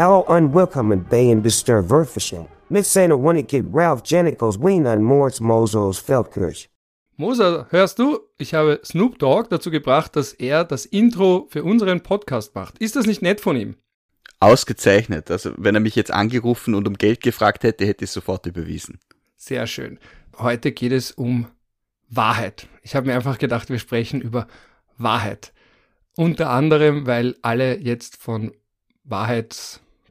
How unwelcome and bay and disturb Wörterchen. Miss Sainer wanna get Ralph Janicos wien an Moritz Mosos Feldkirch. Moser, hörst du? Ich habe Snoop Dogg dazu gebracht, dass er das Intro für unseren Podcast macht. Ist das nicht nett von ihm? Ausgezeichnet. Also wenn er mich jetzt angerufen und um Geld gefragt hätte, hätte ich sofort überwiesen. Sehr schön. Heute geht es um Wahrheit. Ich habe mir einfach gedacht, wir sprechen über Wahrheit. Unter anderem, weil alle jetzt von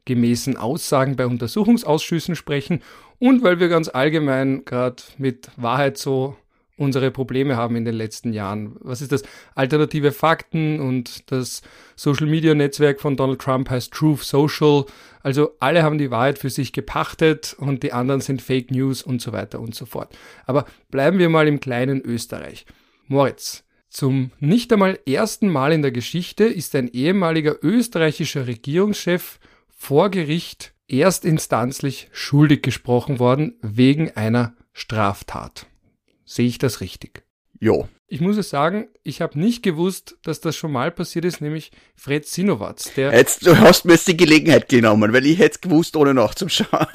wahrheitsgemäßen Aussagen bei Untersuchungsausschüssen sprechen und weil wir ganz allgemein gerade mit Wahrheit so unsere Probleme haben in den letzten Jahren. Was ist das? Alternative Fakten und das Social Media Netzwerk von Donald Trump heißt Truth Social. Also alle haben die Wahrheit für sich gepachtet und die anderen sind Fake News und so weiter und so fort. Aber bleiben wir mal im kleinen Österreich. Moritz, zum nicht einmal ersten Mal in der Geschichte ist ein ehemaliger österreichischer Regierungschef vor Gericht erstinstanzlich schuldig gesprochen worden wegen einer Straftat. Sehe ich das richtig? Jo. Ich muss es sagen, ich habe nicht gewusst, dass das schon mal passiert ist, nämlich Fred Sinowatz. Der jetzt, du hast mir jetzt die Gelegenheit genommen, weil ich hätte es gewusst, ohne nachzuschauen.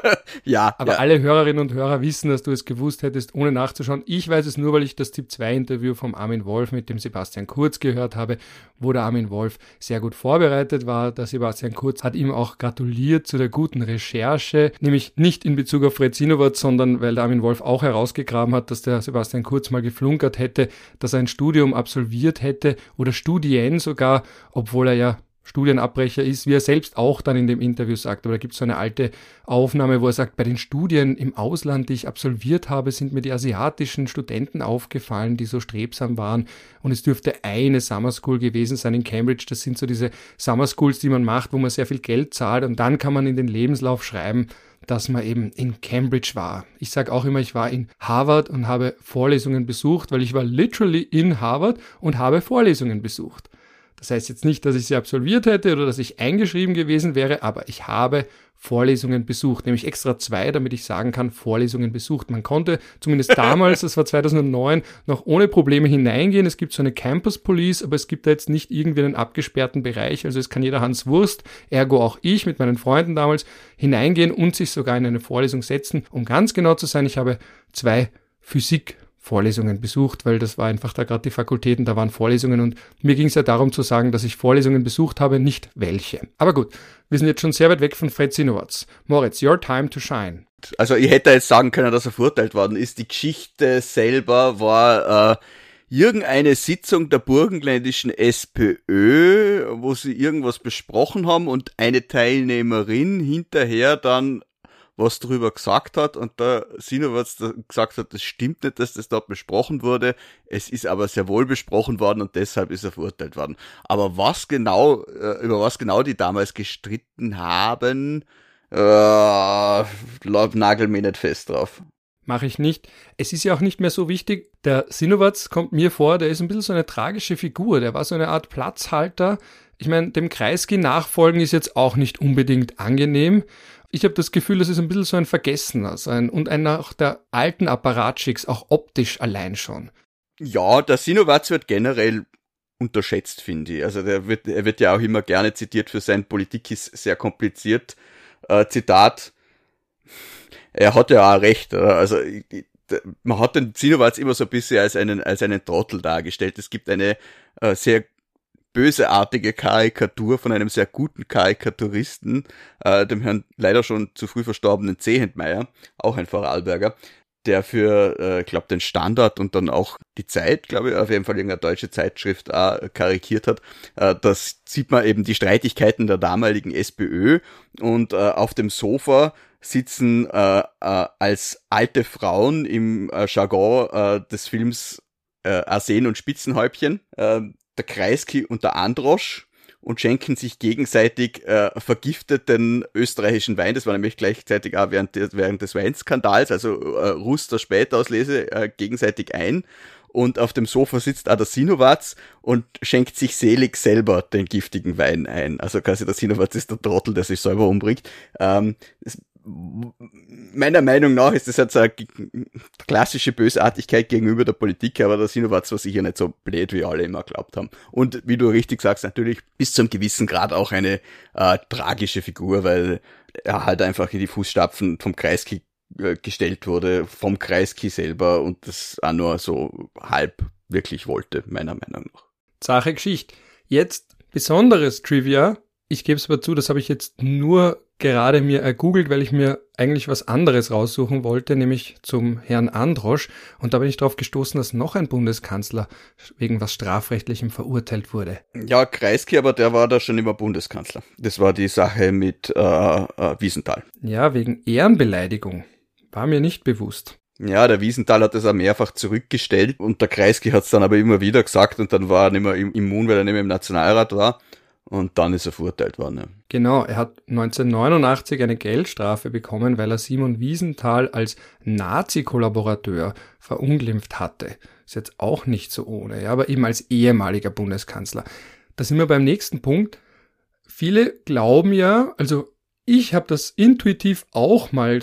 ja. Aber ja. alle Hörerinnen und Hörer wissen, dass du es gewusst hättest, ohne nachzuschauen. Ich weiß es nur, weil ich das Tipp 2 Interview vom Armin Wolf mit dem Sebastian Kurz gehört habe, wo der Armin Wolf sehr gut vorbereitet war. Der Sebastian Kurz hat ihm auch gratuliert zu der guten Recherche, nämlich nicht in Bezug auf Fred Sinowatz, sondern weil der Armin Wolf auch herausgegraben hat, dass der Sebastian Kurz mal geflunkert hätte, dass er ein Studium absolviert hätte oder Studien sogar, obwohl er ja Studienabbrecher ist, wie er selbst auch dann in dem Interview sagt. Aber da gibt es so eine alte Aufnahme, wo er sagt, bei den Studien im Ausland, die ich absolviert habe, sind mir die asiatischen Studenten aufgefallen, die so strebsam waren. Und es dürfte eine Summer School gewesen sein in Cambridge. Das sind so diese Summer Schools, die man macht, wo man sehr viel Geld zahlt. Und dann kann man in den Lebenslauf schreiben, dass man eben in Cambridge war. Ich sage auch immer, ich war in Harvard und habe Vorlesungen besucht, weil ich war literally in Harvard und habe Vorlesungen besucht. Das heißt jetzt nicht, dass ich sie absolviert hätte oder dass ich eingeschrieben gewesen wäre, aber ich habe Vorlesungen besucht, nämlich extra zwei, damit ich sagen kann, Vorlesungen besucht. Man konnte zumindest damals, das war 2009, noch ohne Probleme hineingehen. Es gibt so eine Campus Police, aber es gibt da jetzt nicht irgendwie einen abgesperrten Bereich. Also es kann jeder Hans Wurst, ergo auch ich mit meinen Freunden damals, hineingehen und sich sogar in eine Vorlesung setzen. Um ganz genau zu sein, ich habe zwei Physik Vorlesungen besucht, weil das war einfach da gerade die Fakultäten, da waren Vorlesungen und mir ging es ja darum zu sagen, dass ich Vorlesungen besucht habe, nicht welche. Aber gut, wir sind jetzt schon sehr weit weg von Fred Sinowatz. Moritz, your time to shine. Also ich hätte jetzt sagen können, dass er verurteilt worden ist. Die Geschichte selber war äh, irgendeine Sitzung der burgenländischen SPÖ, wo sie irgendwas besprochen haben und eine Teilnehmerin hinterher dann was drüber gesagt hat und da Sinowatz gesagt hat, das stimmt nicht, dass das dort besprochen wurde. Es ist aber sehr wohl besprochen worden und deshalb ist er verurteilt worden. Aber was genau, äh, über was genau die damals gestritten haben, äh, nagel mir nicht fest drauf. Mache ich nicht. Es ist ja auch nicht mehr so wichtig. Der Sinowatz kommt mir vor, der ist ein bisschen so eine tragische Figur. Der war so eine Art Platzhalter. Ich meine, dem Kreisky nachfolgen ist jetzt auch nicht unbedingt angenehm ich habe das Gefühl, das ist ein bisschen so ein Vergessener sein und einer auch der alten Apparatschicks, auch optisch allein schon. Ja, der Sinowatz wird generell unterschätzt, finde ich. Also der wird, er wird ja auch immer gerne zitiert für sein Politik ist sehr kompliziert. Äh, Zitat, er hat ja auch recht. Also man hat den Sinowatz immer so ein bisschen als einen, als einen Trottel dargestellt. Es gibt eine äh, sehr böseartige Karikatur von einem sehr guten Karikaturisten, äh, dem Herrn leider schon zu früh verstorbenen Zehentmeier, auch ein Vorarlberger, der für, äh, glaube den Standard und dann auch die Zeit, glaube ich, auf jeden Fall irgendeine deutsche Zeitschrift auch karikiert hat. Äh, das sieht man eben die Streitigkeiten der damaligen SPÖ und äh, auf dem Sofa sitzen äh, äh, als alte Frauen im äh, Jargon äh, des Films äh, Arsen und Spitzenhäubchen. Äh, der Kreisky und der Androsch und schenken sich gegenseitig äh, vergifteten österreichischen Wein. Das war nämlich gleichzeitig auch während, des, während des Weinskandals, also äh, Ruster Spätauslese, äh, gegenseitig ein. Und auf dem Sofa sitzt auch der Sinowatz und schenkt sich selig selber den giftigen Wein ein. Also quasi der Sinowatz ist der Trottel, der sich selber umbringt. Ähm, meiner Meinung nach ist das jetzt eine klassische Bösartigkeit gegenüber der Politik, aber der Sinowatz war sicher nicht so blöd, wie alle immer glaubt haben. Und wie du richtig sagst, natürlich bis zum gewissen Grad auch eine äh, tragische Figur, weil er halt einfach in die Fußstapfen vom Kreisky äh, gestellt wurde, vom Kreisky selber und das auch nur so halb wirklich wollte, meiner Meinung nach. Sache Geschichte. Jetzt besonderes Trivia. Ich gebe es aber zu, das habe ich jetzt nur gerade mir ergoogelt, weil ich mir eigentlich was anderes raussuchen wollte, nämlich zum Herrn Androsch. Und da bin ich darauf gestoßen, dass noch ein Bundeskanzler wegen was Strafrechtlichem verurteilt wurde. Ja, Kreisky, aber der war da schon immer Bundeskanzler. Das war die Sache mit äh, äh, Wiesenthal. Ja, wegen Ehrenbeleidigung. War mir nicht bewusst. Ja, der Wiesenthal hat das auch mehrfach zurückgestellt und der Kreisky hat es dann aber immer wieder gesagt und dann war er nicht mehr immun, weil er nicht mehr im Nationalrat war. Und dann ist er verurteilt worden. Ja. Genau, er hat 1989 eine Geldstrafe bekommen, weil er Simon Wiesenthal als Nazi-Kollaborateur verunglimpft hatte. Ist jetzt auch nicht so ohne, ja, aber eben als ehemaliger Bundeskanzler. Da sind wir beim nächsten Punkt. Viele glauben ja, also ich habe das intuitiv auch mal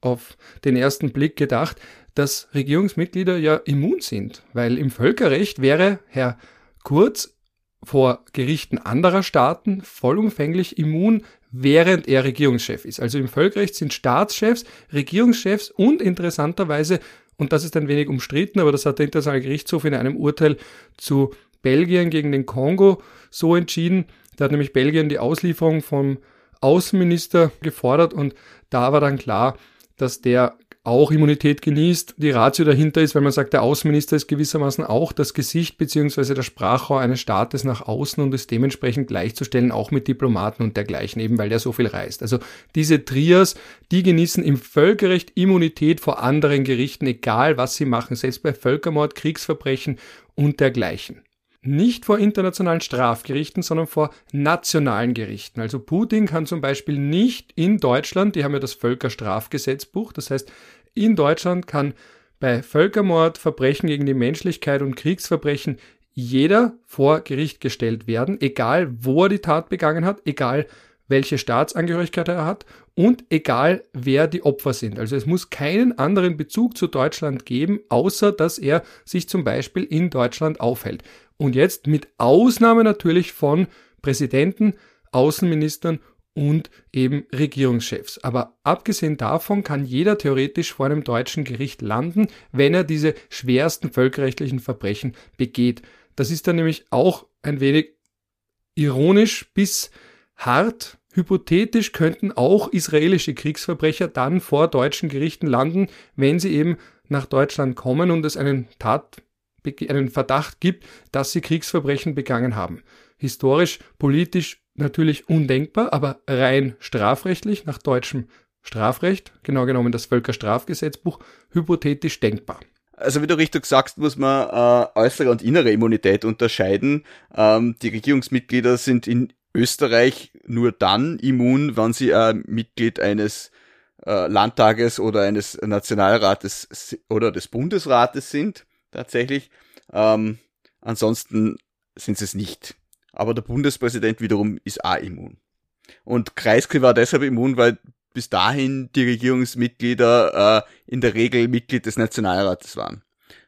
auf den ersten Blick gedacht, dass Regierungsmitglieder ja immun sind, weil im Völkerrecht wäre Herr Kurz vor Gerichten anderer Staaten vollumfänglich immun, während er Regierungschef ist. Also im Völkerrecht sind Staatschefs, Regierungschefs und interessanterweise, und das ist ein wenig umstritten, aber das hat der Internationale Gerichtshof in einem Urteil zu Belgien gegen den Kongo so entschieden. Da hat nämlich Belgien die Auslieferung vom Außenminister gefordert und da war dann klar, dass der auch Immunität genießt. Die Ratio dahinter ist, weil man sagt, der Außenminister ist gewissermaßen auch das Gesicht beziehungsweise der Sprachrohr eines Staates nach außen und ist dementsprechend gleichzustellen, auch mit Diplomaten und dergleichen, eben weil der so viel reist. Also diese Trias, die genießen im Völkerrecht Immunität vor anderen Gerichten, egal was sie machen, selbst bei Völkermord, Kriegsverbrechen und dergleichen nicht vor internationalen Strafgerichten, sondern vor nationalen Gerichten. Also Putin kann zum Beispiel nicht in Deutschland, die haben ja das Völkerstrafgesetzbuch, das heißt, in Deutschland kann bei Völkermord, Verbrechen gegen die Menschlichkeit und Kriegsverbrechen jeder vor Gericht gestellt werden, egal wo er die Tat begangen hat, egal welche Staatsangehörigkeit er hat und egal wer die Opfer sind. Also es muss keinen anderen Bezug zu Deutschland geben, außer dass er sich zum Beispiel in Deutschland aufhält. Und jetzt mit Ausnahme natürlich von Präsidenten, Außenministern und eben Regierungschefs. Aber abgesehen davon kann jeder theoretisch vor einem deutschen Gericht landen, wenn er diese schwersten völkerrechtlichen Verbrechen begeht. Das ist dann nämlich auch ein wenig ironisch bis hart. Hypothetisch könnten auch israelische Kriegsverbrecher dann vor deutschen Gerichten landen, wenn sie eben nach Deutschland kommen und es einen Tat einen Verdacht gibt, dass sie Kriegsverbrechen begangen haben. Historisch, politisch natürlich undenkbar, aber rein strafrechtlich nach deutschem Strafrecht, genau genommen das Völkerstrafgesetzbuch, hypothetisch denkbar. Also wie du richtig sagst, muss man äh, äußere und innere Immunität unterscheiden. Ähm, die Regierungsmitglieder sind in Österreich nur dann immun, wenn sie äh, Mitglied eines äh, Landtages oder eines Nationalrates oder des Bundesrates sind tatsächlich. Ähm, ansonsten sind sie es nicht. Aber der Bundespräsident wiederum ist auch immun. Und Kreisky war deshalb immun, weil bis dahin die Regierungsmitglieder äh, in der Regel Mitglied des Nationalrates waren.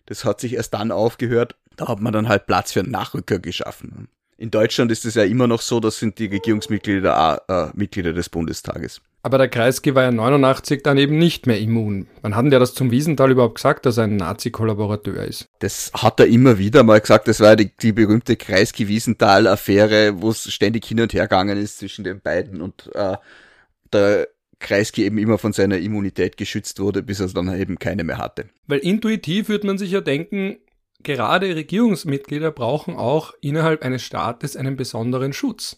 Das hat sich erst dann aufgehört. Da hat man dann halt Platz für einen Nachrücker geschaffen. In Deutschland ist es ja immer noch so, das sind die Regierungsmitglieder auch äh, Mitglieder des Bundestages. Aber der Kreisky war ja 89 dann eben nicht mehr immun. Wann hat denn der das zum Wiesenthal überhaupt gesagt, dass er ein Nazi-Kollaborateur ist? Das hat er immer wieder mal gesagt. Das war die, die berühmte Kreisky-Wiesenthal-Affäre, wo es ständig hin und her gegangen ist zwischen den beiden und äh, der Kreisky eben immer von seiner Immunität geschützt wurde, bis er dann eben keine mehr hatte. Weil intuitiv würde man sich ja denken, gerade Regierungsmitglieder brauchen auch innerhalb eines Staates einen besonderen Schutz.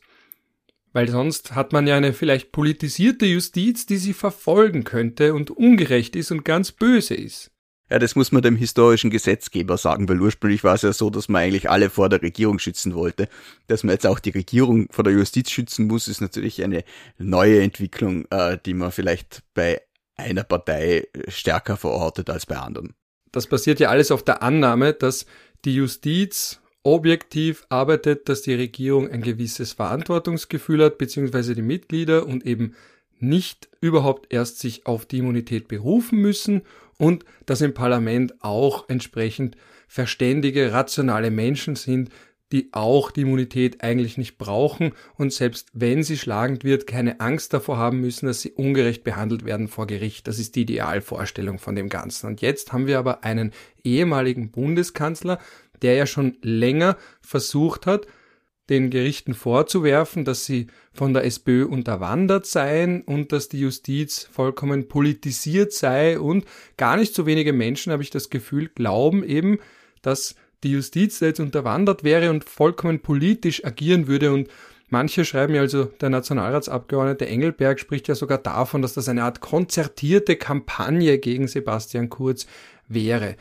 Weil sonst hat man ja eine vielleicht politisierte Justiz, die sie verfolgen könnte und ungerecht ist und ganz böse ist. Ja, das muss man dem historischen Gesetzgeber sagen, weil ursprünglich war es ja so, dass man eigentlich alle vor der Regierung schützen wollte. Dass man jetzt auch die Regierung vor der Justiz schützen muss, ist natürlich eine neue Entwicklung, äh, die man vielleicht bei einer Partei stärker verortet als bei anderen. Das basiert ja alles auf der Annahme, dass die Justiz objektiv arbeitet, dass die Regierung ein gewisses Verantwortungsgefühl hat, beziehungsweise die Mitglieder und eben nicht überhaupt erst sich auf die Immunität berufen müssen und dass im Parlament auch entsprechend verständige, rationale Menschen sind, die auch die Immunität eigentlich nicht brauchen und selbst wenn sie schlagend wird, keine Angst davor haben müssen, dass sie ungerecht behandelt werden vor Gericht. Das ist die Idealvorstellung von dem Ganzen. Und jetzt haben wir aber einen ehemaligen Bundeskanzler, der ja schon länger versucht hat, den Gerichten vorzuwerfen, dass sie von der SPÖ unterwandert seien und dass die Justiz vollkommen politisiert sei und gar nicht so wenige Menschen, habe ich das Gefühl, glauben eben, dass die Justiz jetzt unterwandert wäre und vollkommen politisch agieren würde und Manche schreiben ja also, der Nationalratsabgeordnete Engelberg spricht ja sogar davon, dass das eine Art konzertierte Kampagne gegen Sebastian Kurz wäre.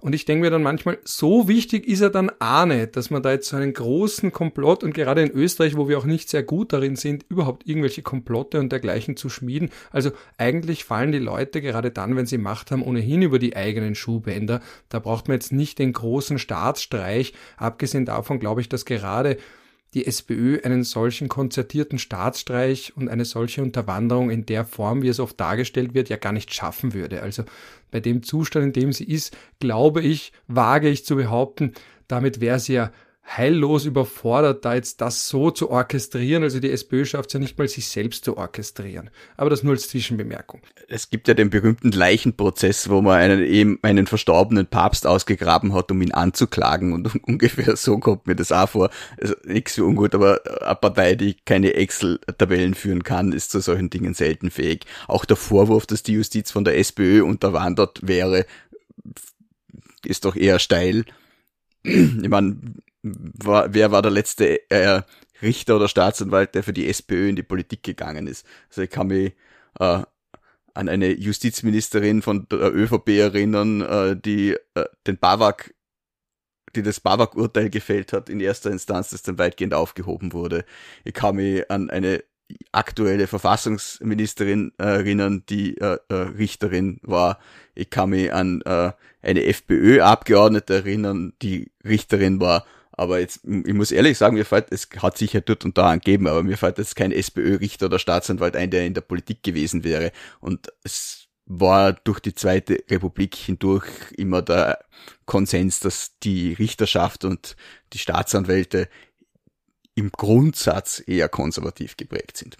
Und ich denke mir dann manchmal, so wichtig ist er dann auch nicht, dass man da jetzt so einen großen Komplott und gerade in Österreich, wo wir auch nicht sehr gut darin sind, überhaupt irgendwelche Komplotte und dergleichen zu schmieden. Also eigentlich fallen die Leute gerade dann, wenn sie Macht haben, ohnehin über die eigenen Schuhbänder. Da braucht man jetzt nicht den großen Staatsstreich. Abgesehen davon glaube ich, dass gerade die SPÖ einen solchen konzertierten Staatsstreich und eine solche Unterwanderung in der Form, wie es oft dargestellt wird, ja gar nicht schaffen würde. Also bei dem Zustand, in dem sie ist, glaube ich, wage ich zu behaupten, damit wäre sie ja heillos überfordert, da jetzt das so zu orchestrieren. Also die SPÖ schafft es ja nicht mal, sich selbst zu orchestrieren. Aber das nur als Zwischenbemerkung. Es gibt ja den berühmten Leichenprozess, wo man einen, eben einen verstorbenen Papst ausgegraben hat, um ihn anzuklagen. Und ungefähr so kommt mir das auch vor. Also nichts so ungut, aber eine Partei, die keine Excel-Tabellen führen kann, ist zu solchen Dingen selten fähig. Auch der Vorwurf, dass die Justiz von der SPÖ unterwandert wäre, ist doch eher steil. Ich meine, war, wer war der letzte äh, Richter oder Staatsanwalt, der für die SPÖ in die Politik gegangen ist. Also ich kann mich äh, an eine Justizministerin von der ÖVP erinnern, äh, die äh, den Bawak, die das Bawak-Urteil gefällt hat in erster Instanz, das dann weitgehend aufgehoben wurde. Ich kann mich an eine aktuelle Verfassungsministerin äh, erinnern, die äh, äh, Richterin war. Ich kann mich an äh, eine FPÖ-Abgeordnete erinnern, die Richterin war. Aber jetzt, ich muss ehrlich sagen, mir fällt, es hat sicher dort und da angegeben, aber mir fällt jetzt kein SPÖ-Richter oder Staatsanwalt ein, der in der Politik gewesen wäre. Und es war durch die Zweite Republik hindurch immer der Konsens, dass die Richterschaft und die Staatsanwälte im Grundsatz eher konservativ geprägt sind.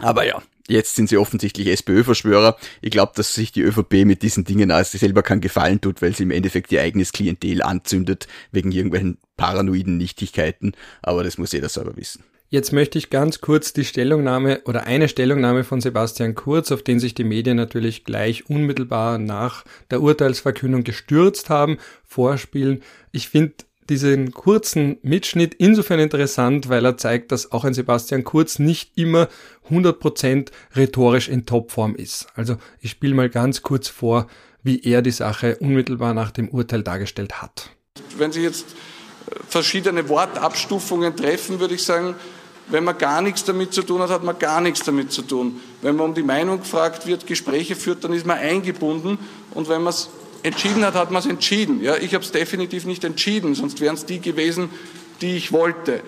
Aber ja, jetzt sind sie offensichtlich SPÖ-Verschwörer. Ich glaube, dass sich die ÖVP mit diesen Dingen als sie selber keinen Gefallen tut, weil sie im Endeffekt ihr eigenes Klientel anzündet, wegen irgendwelchen paranoiden Nichtigkeiten. Aber das muss jeder selber wissen. Jetzt möchte ich ganz kurz die Stellungnahme oder eine Stellungnahme von Sebastian Kurz, auf den sich die Medien natürlich gleich unmittelbar nach der Urteilsverkündung gestürzt haben, vorspielen. Ich finde diesen kurzen Mitschnitt insofern interessant, weil er zeigt, dass auch ein Sebastian Kurz nicht immer 100% rhetorisch in Topform ist. Also ich spiele mal ganz kurz vor, wie er die Sache unmittelbar nach dem Urteil dargestellt hat. Wenn Sie jetzt äh, verschiedene Wortabstufungen treffen, würde ich sagen, wenn man gar nichts damit zu tun hat, hat man gar nichts damit zu tun. Wenn man um die Meinung gefragt wird, Gespräche führt, dann ist man eingebunden. Und wenn man es entschieden hat, hat man es entschieden. Ja, ich habe es definitiv nicht entschieden, sonst wären es die gewesen, die ich wollte.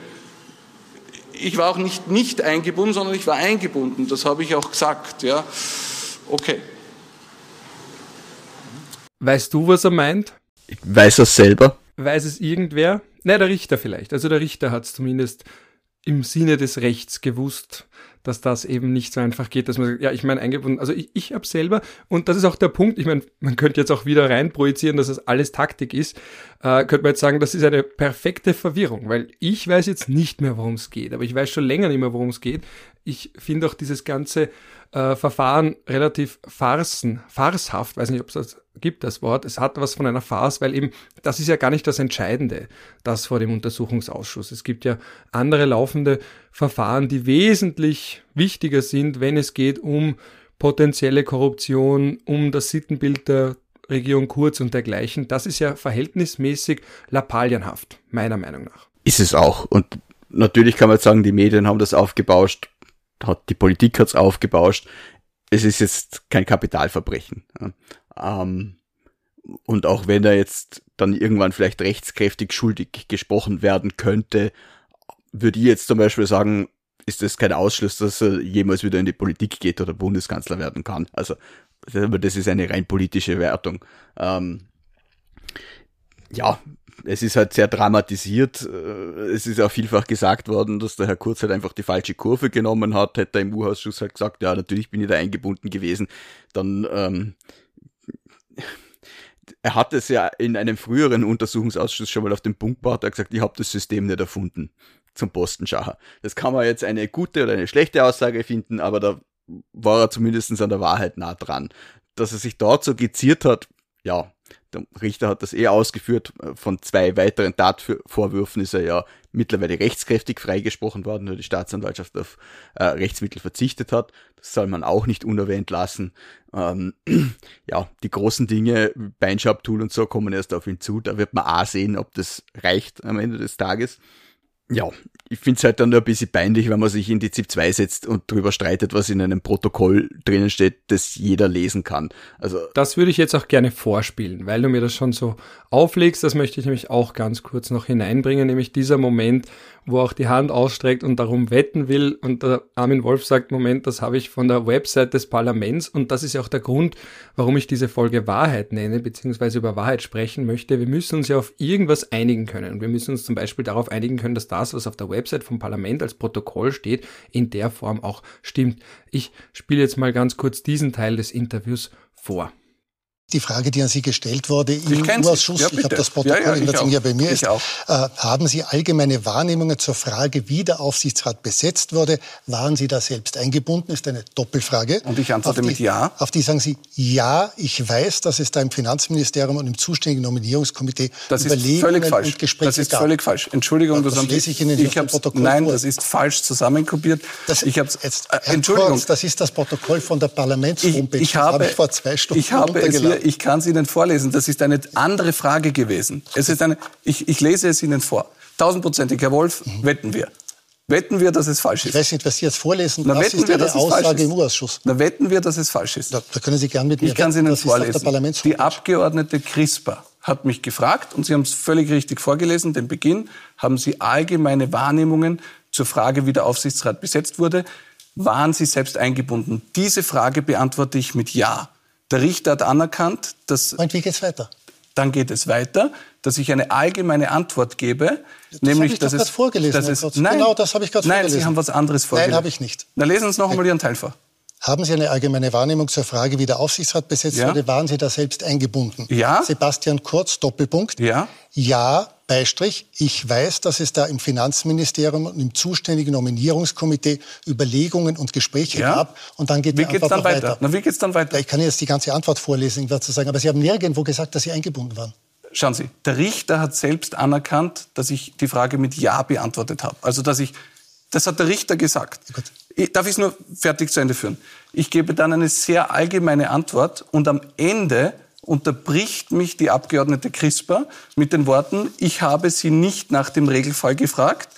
Ich war auch nicht nicht eingebunden, sondern ich war eingebunden. Das habe ich auch gesagt. Ja, okay. Weißt du, was er meint? Ich weiß er selber. Weiß es irgendwer? Nein, der Richter vielleicht. Also der Richter hat es zumindest im Sinne des Rechts gewusst dass das eben nicht so einfach geht, dass man sagt, ja, ich meine eingebunden, also ich, ich habe selber, und das ist auch der Punkt, ich meine, man könnte jetzt auch wieder rein projizieren, dass das alles Taktik ist, äh, könnte man jetzt sagen, das ist eine perfekte Verwirrung, weil ich weiß jetzt nicht mehr, worum es geht, aber ich weiß schon länger nicht mehr, worum es geht. Ich finde auch dieses ganze äh, Verfahren relativ farsen, farshaft, weiß nicht, ob es das gibt, das Wort. Es hat was von einer Farce, weil eben, das ist ja gar nicht das Entscheidende, das vor dem Untersuchungsausschuss. Es gibt ja andere laufende Verfahren, die wesentlich wichtiger sind, wenn es geht um potenzielle Korruption, um das Sittenbild der Regierung Kurz und dergleichen. Das ist ja verhältnismäßig lappalienhaft, meiner Meinung nach. Ist es auch. Und natürlich kann man jetzt sagen, die Medien haben das aufgebauscht hat die Politik hat's aufgebauscht. Es ist jetzt kein Kapitalverbrechen. Ähm, und auch wenn er jetzt dann irgendwann vielleicht rechtskräftig schuldig gesprochen werden könnte, würde ich jetzt zum Beispiel sagen, ist das kein Ausschluss, dass er jemals wieder in die Politik geht oder Bundeskanzler werden kann. Also, das ist eine rein politische Wertung. Ähm, ja, es ist halt sehr dramatisiert. Äh, es ist auch vielfach gesagt worden, dass der Herr Kurz halt einfach die falsche Kurve genommen hat. Hätte er im U-Ausschuss halt gesagt, ja, natürlich bin ich da eingebunden gewesen. Dann, ähm, er hat es ja in einem früheren Untersuchungsausschuss schon mal auf den Punkt gebracht, er hat gesagt, ich habe das System nicht erfunden zum Postenschacher. Das kann man jetzt eine gute oder eine schlechte Aussage finden, aber da war er zumindest an der Wahrheit nah dran. Dass er sich dort so geziert hat, ja, der Richter hat das eh ausgeführt. Von zwei weiteren Tatvorwürfen ist er ja mittlerweile rechtskräftig freigesprochen worden, weil die Staatsanwaltschaft auf äh, Rechtsmittel verzichtet hat. Das soll man auch nicht unerwähnt lassen. Ähm, ja, die großen Dinge, Beinschabtool und so, kommen erst auf ihn zu. Da wird man auch sehen, ob das reicht am Ende des Tages. Ja, ich finde es halt dann nur ein bisschen peinlich, wenn man sich in die ZIP 2 setzt und drüber streitet, was in einem Protokoll drinnen steht, das jeder lesen kann. Also das würde ich jetzt auch gerne vorspielen, weil du mir das schon so auflegst. Das möchte ich nämlich auch ganz kurz noch hineinbringen, nämlich dieser Moment, wo auch die Hand ausstreckt und darum wetten will und der Armin Wolf sagt, Moment, das habe ich von der Website des Parlaments und das ist ja auch der Grund, warum ich diese Folge Wahrheit nenne, beziehungsweise über Wahrheit sprechen möchte. Wir müssen uns ja auf irgendwas einigen können und wir müssen uns zum Beispiel darauf einigen können, dass das, was auf der Website Website vom Parlament als Protokoll steht, in der Form auch stimmt. Ich spiele jetzt mal ganz kurz diesen Teil des Interviews vor die Frage, die an Sie gestellt wurde im Ausschuss, ja, ich habe das Protokoll ja, ja, hier bei mir ist, äh, haben Sie allgemeine Wahrnehmungen zur Frage, wie der Aufsichtsrat besetzt wurde? Waren Sie da selbst eingebunden? Ist eine Doppelfrage. Und ich antworte die, mit Ja. Auf die sagen Sie, ja, ich weiß, dass es da im Finanzministerium und im zuständigen Nominierungskomitee das Überlegungen und Gespräche Das ist völlig falsch. Entschuldigung, das, das lese ich Ihnen ich hab's, Protokoll Nein, vor. das ist falsch zusammenkopiert. Das, ich hab's, jetzt, äh, Entschuldigung. Kurz, das ist das Protokoll von der Parlamentshomepage. Ich, ich habe, das habe ich vor zwei Stunden ich habe es hier, ich kann es Ihnen vorlesen. Das ist eine andere Frage gewesen. Es ist eine, ich, ich lese es Ihnen vor. Tausendprozentig, Herr Wolf, mhm. wetten wir. Wetten wir, dass es falsch ist. Ich weiß nicht, was Sie jetzt vorlesen. Na, das ist wir, eine Aussage im Ausschuss. Na, wetten wir, dass es falsch ist. Da, da können Sie gern mit mir Ich kann es Ihnen vorlesen. Die Abgeordnete CRISPR hat mich gefragt, und Sie haben es völlig richtig vorgelesen, den Beginn, haben Sie allgemeine Wahrnehmungen zur Frage, wie der Aufsichtsrat besetzt wurde. Waren Sie selbst eingebunden? Diese Frage beantworte ich mit Ja. Der Richter hat anerkannt, dass. Und wie geht's weiter? Dann geht es weiter, dass ich eine allgemeine Antwort gebe, das nämlich, ich dass es, vorgelesen, dass es, nein, genau, das habe ich gerade vorgelesen. Nein, Sie haben was anderes vorgelesen. Nein, habe ich nicht. Na, lesen Sie noch einmal Ihren Teil vor. Haben Sie eine allgemeine Wahrnehmung zur Frage, wie der Aufsichtsrat besetzt ja. wurde? Waren Sie da selbst eingebunden? Ja. Sebastian Kurz, Doppelpunkt. Ja. Ja, Beistrich. Ich weiß, dass es da im Finanzministerium und im zuständigen Nominierungskomitee Überlegungen und Gespräche ja. gab. Und dann geht wie die Antwort dann weiter. weiter. Na, wie geht's dann weiter? Ich kann jetzt die ganze Antwort vorlesen, zu sagen. Aber Sie haben nirgendwo gesagt, dass Sie eingebunden waren. Schauen Sie, der Richter hat selbst anerkannt, dass ich die Frage mit Ja beantwortet habe. Also, dass ich, das hat der Richter gesagt. Gut. Ich, darf ich es nur fertig zu Ende führen? Ich gebe dann eine sehr allgemeine Antwort und am Ende unterbricht mich die Abgeordnete CRISPR mit den Worten, ich habe Sie nicht nach dem Regelfall gefragt.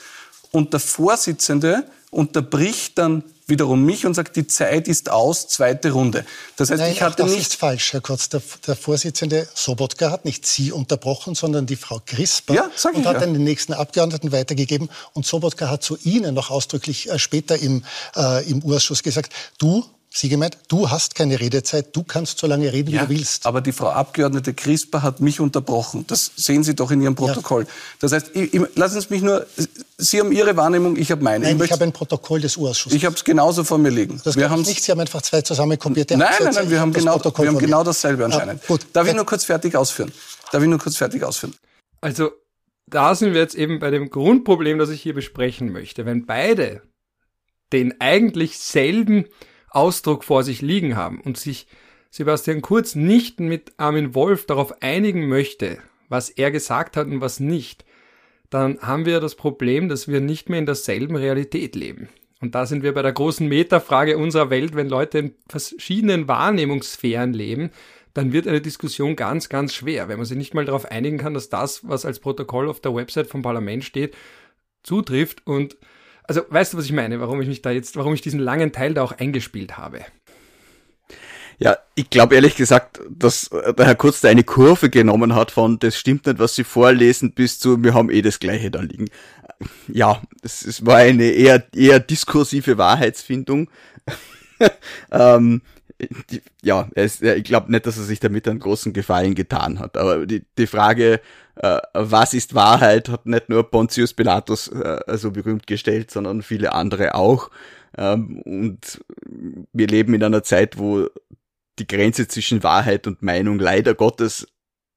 Und der Vorsitzende unterbricht dann wiederum mich und sagt, die Zeit ist aus, zweite Runde. Das heißt, Nein, ich hatte das nicht... ist falsch, Herr Kurz. Der, der, Vorsitzende Sobotka hat nicht Sie unterbrochen, sondern die Frau Crisper ja, sag ich und hat ja. dann den nächsten Abgeordneten weitergegeben. Und Sobotka hat zu Ihnen noch ausdrücklich äh, später im, äh, im Urschuss gesagt, du Sie gemeint, du hast keine Redezeit, du kannst so lange reden, ja, wie du willst. Aber die Frau Abgeordnete Crisper hat mich unterbrochen. Das sehen Sie doch in Ihrem Protokoll. Ja. Das heißt, ich, ich, lassen Sie mich nur, Sie haben Ihre Wahrnehmung, ich habe meine. Nein, ich, ich habe ein Protokoll des Urschusses. Ich habe es genauso vor mir liegen. Das wir haben nicht, Sie haben einfach zwei zusammenkopierte Nein, nein, nein, wir haben, genau, wir haben genau dasselbe anscheinend. Ah, gut. Darf ich nur kurz fertig ausführen? Darf ich nur kurz fertig ausführen? Also, da sind wir jetzt eben bei dem Grundproblem, das ich hier besprechen möchte. Wenn beide den eigentlich selben Ausdruck vor sich liegen haben und sich Sebastian Kurz nicht mit Armin Wolf darauf einigen möchte, was er gesagt hat und was nicht, dann haben wir das Problem, dass wir nicht mehr in derselben Realität leben. Und da sind wir bei der großen Metafrage unserer Welt, wenn Leute in verschiedenen Wahrnehmungssphären leben, dann wird eine Diskussion ganz, ganz schwer, wenn man sich nicht mal darauf einigen kann, dass das, was als Protokoll auf der Website vom Parlament steht, zutrifft und also weißt du, was ich meine, warum ich mich da jetzt, warum ich diesen langen Teil da auch eingespielt habe? Ja, ich glaube ehrlich gesagt, dass der Herr Kurz da eine Kurve genommen hat von das stimmt nicht, was Sie vorlesen, bis zu wir haben eh das gleiche da liegen. ja, es, es war eine eher, eher diskursive Wahrheitsfindung. ähm, die, ja, es, ich glaube nicht, dass er sich damit einen großen Gefallen getan hat. Aber die, die Frage, äh, was ist Wahrheit, hat nicht nur Pontius Pilatus äh, so berühmt gestellt, sondern viele andere auch. Ähm, und wir leben in einer Zeit, wo die Grenze zwischen Wahrheit und Meinung leider Gottes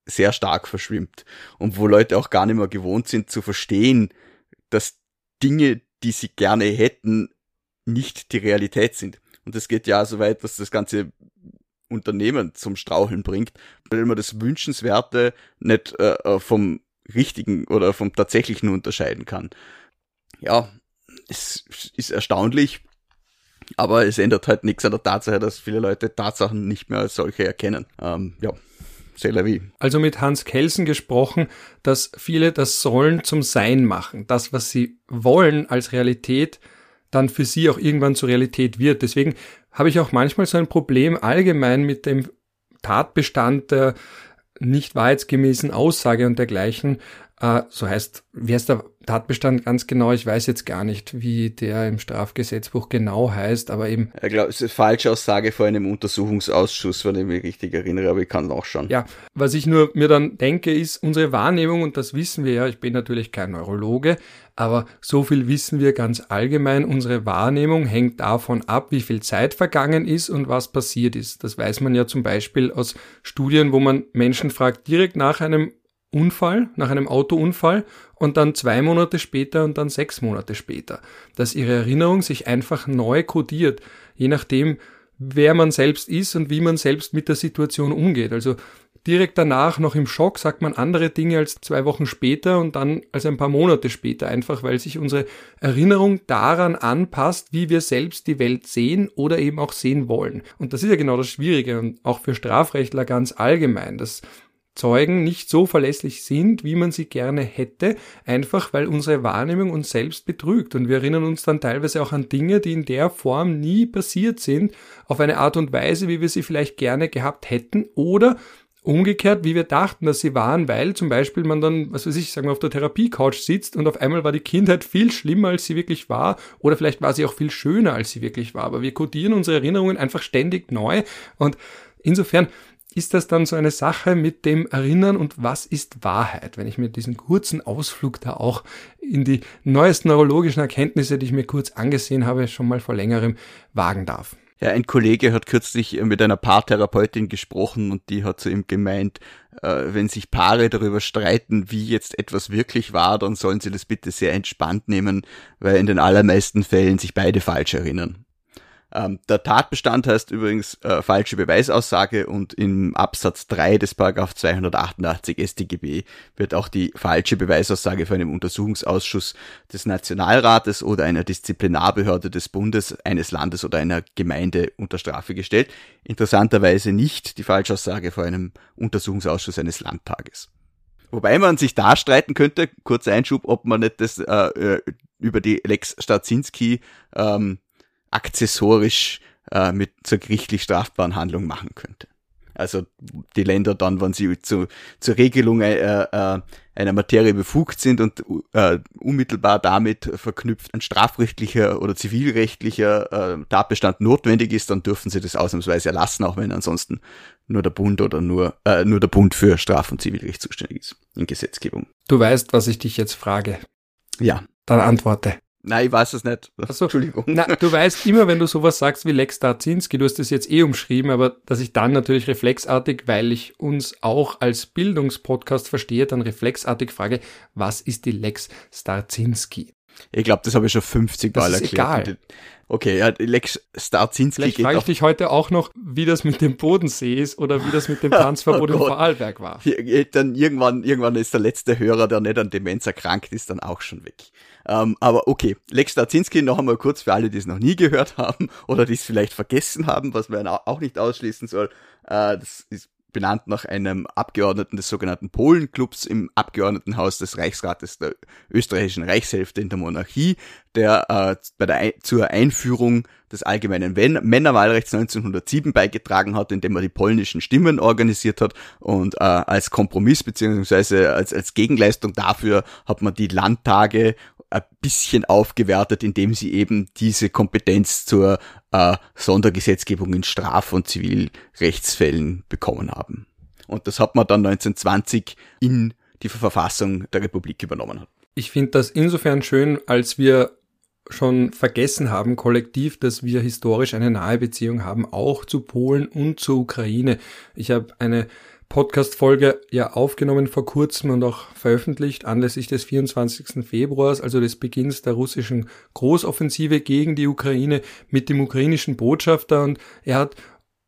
sehr stark verschwimmt und wo Leute auch gar nicht mehr gewohnt sind zu verstehen, dass Dinge, die sie gerne hätten, nicht die Realität sind. Und es geht ja so weit, dass das ganze Unternehmen zum Straucheln bringt, weil man das Wünschenswerte nicht äh, äh, vom Richtigen oder vom Tatsächlichen unterscheiden kann. Ja, es ist erstaunlich, aber es ändert halt nichts an der Tatsache, dass viele Leute Tatsachen nicht mehr als solche erkennen. Ähm, ja. Also mit Hans Kelsen gesprochen, dass viele das Sollen zum Sein machen. Das, was sie wollen als Realität, dann für sie auch irgendwann zur Realität wird. Deswegen habe ich auch manchmal so ein Problem allgemein mit dem Tatbestand der nicht wahrheitsgemäßen Aussage und dergleichen. Äh, so heißt, wie heißt der Tatbestand ganz genau? Ich weiß jetzt gar nicht, wie der im Strafgesetzbuch genau heißt, aber eben. Ich glaube, es ist eine Falschaussage vor einem Untersuchungsausschuss, wenn ich mich richtig erinnere, aber ich kann auch schon. Ja, was ich nur mir dann denke, ist unsere Wahrnehmung, und das wissen wir ja, ich bin natürlich kein Neurologe, aber so viel wissen wir ganz allgemein, unsere Wahrnehmung hängt davon ab, wie viel Zeit vergangen ist und was passiert ist. Das weiß man ja zum Beispiel aus Studien, wo man Menschen fragt, direkt nach einem Unfall, nach einem Autounfall und dann zwei Monate später und dann sechs Monate später, dass ihre Erinnerung sich einfach neu kodiert, je nachdem, wer man selbst ist und wie man selbst mit der Situation umgeht. Also direkt danach noch im Schock sagt man andere Dinge als zwei Wochen später und dann als ein paar Monate später, einfach weil sich unsere Erinnerung daran anpasst, wie wir selbst die Welt sehen oder eben auch sehen wollen. Und das ist ja genau das Schwierige und auch für Strafrechtler ganz allgemein, dass Zeugen nicht so verlässlich sind, wie man sie gerne hätte, einfach weil unsere Wahrnehmung uns selbst betrügt. Und wir erinnern uns dann teilweise auch an Dinge, die in der Form nie passiert sind, auf eine Art und Weise, wie wir sie vielleicht gerne gehabt hätten oder umgekehrt, wie wir dachten, dass sie waren, weil zum Beispiel man dann, was weiß ich, sagen wir, auf der Therapiecouch sitzt und auf einmal war die Kindheit viel schlimmer, als sie wirklich war, oder vielleicht war sie auch viel schöner, als sie wirklich war. Aber wir kodieren unsere Erinnerungen einfach ständig neu und insofern ist das dann so eine Sache mit dem Erinnern und was ist Wahrheit? Wenn ich mir diesen kurzen Ausflug da auch in die neuesten neurologischen Erkenntnisse, die ich mir kurz angesehen habe, schon mal vor längerem wagen darf. Ja, ein Kollege hat kürzlich mit einer Paartherapeutin gesprochen und die hat zu ihm gemeint, äh, wenn sich Paare darüber streiten, wie jetzt etwas wirklich war, dann sollen sie das bitte sehr entspannt nehmen, weil in den allermeisten Fällen sich beide falsch erinnern. Ähm, der Tatbestand heißt übrigens äh, falsche Beweisaussage und im Absatz 3 des Paragraph 288 StGB wird auch die falsche Beweisaussage für einen Untersuchungsausschuss des Nationalrates oder einer Disziplinarbehörde des Bundes, eines Landes oder einer Gemeinde unter Strafe gestellt. Interessanterweise nicht die Falschaussage vor einem Untersuchungsausschuss eines Landtages. Wobei man sich da streiten könnte, kurzer Einschub, ob man nicht das äh, äh über die Lex Stazinski ähm, akzessorisch äh, mit zur gerichtlich strafbaren Handlung machen könnte. Also die Länder dann, wenn sie zu, zur Regelung äh, äh, einer Materie befugt sind und äh, unmittelbar damit verknüpft ein strafrechtlicher oder zivilrechtlicher äh, Tatbestand notwendig ist, dann dürfen sie das ausnahmsweise erlassen, auch wenn ansonsten nur der Bund oder nur, äh, nur der Bund für Straf- und Zivilrecht zuständig ist in Gesetzgebung. Du weißt, was ich dich jetzt frage. Ja. Dann antworte. Nein, ich weiß es nicht. Achso, Entschuldigung. Na, du weißt immer, wenn du sowas sagst wie Lex Starzinski, du hast das jetzt eh umschrieben, aber dass ich dann natürlich reflexartig, weil ich uns auch als Bildungspodcast verstehe, dann reflexartig frage, was ist die Lex Starzinski? Ich glaube, das habe ich schon 50 Mal erklärt. Egal. Okay, ja, Lex Starzinski Vielleicht frage ich dich heute auch noch, wie das mit dem Bodensee ist oder wie das mit dem Tanzverbot oh im Vorarlberg war. Hier, dann irgendwann, irgendwann ist der letzte Hörer, der nicht an Demenz erkrankt ist, dann auch schon weg. Ähm, aber okay, Lex Starzinski noch einmal kurz für alle, die es noch nie gehört haben oder die es vielleicht vergessen haben, was man auch nicht ausschließen soll. Äh, das ist benannt nach einem Abgeordneten des sogenannten Polenclubs im Abgeordnetenhaus des Reichsrates der österreichischen Reichshälfte in der Monarchie, der äh, bei der zur Einführung des allgemeinen Männerwahlrechts 1907 beigetragen hat, indem er die polnischen Stimmen organisiert hat und äh, als Kompromiss beziehungsweise als, als Gegenleistung dafür hat man die Landtage ein bisschen aufgewertet, indem sie eben diese Kompetenz zur äh, Sondergesetzgebung in Straf- und Zivilrechtsfällen bekommen haben. Und das hat man dann 1920 in die Verfassung der Republik übernommen. Ich finde das insofern schön, als wir schon vergessen haben, kollektiv, dass wir historisch eine nahe Beziehung haben, auch zu Polen und zur Ukraine. Ich habe eine Podcast-Folge ja aufgenommen vor kurzem und auch veröffentlicht anlässlich des 24. Februars, also des Beginns der russischen Großoffensive gegen die Ukraine mit dem ukrainischen Botschafter und er hat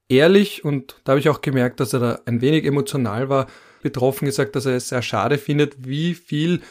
ehrlich und da habe ich auch gemerkt, dass er da ein wenig emotional war, betroffen gesagt, dass er es sehr schade findet, wie viel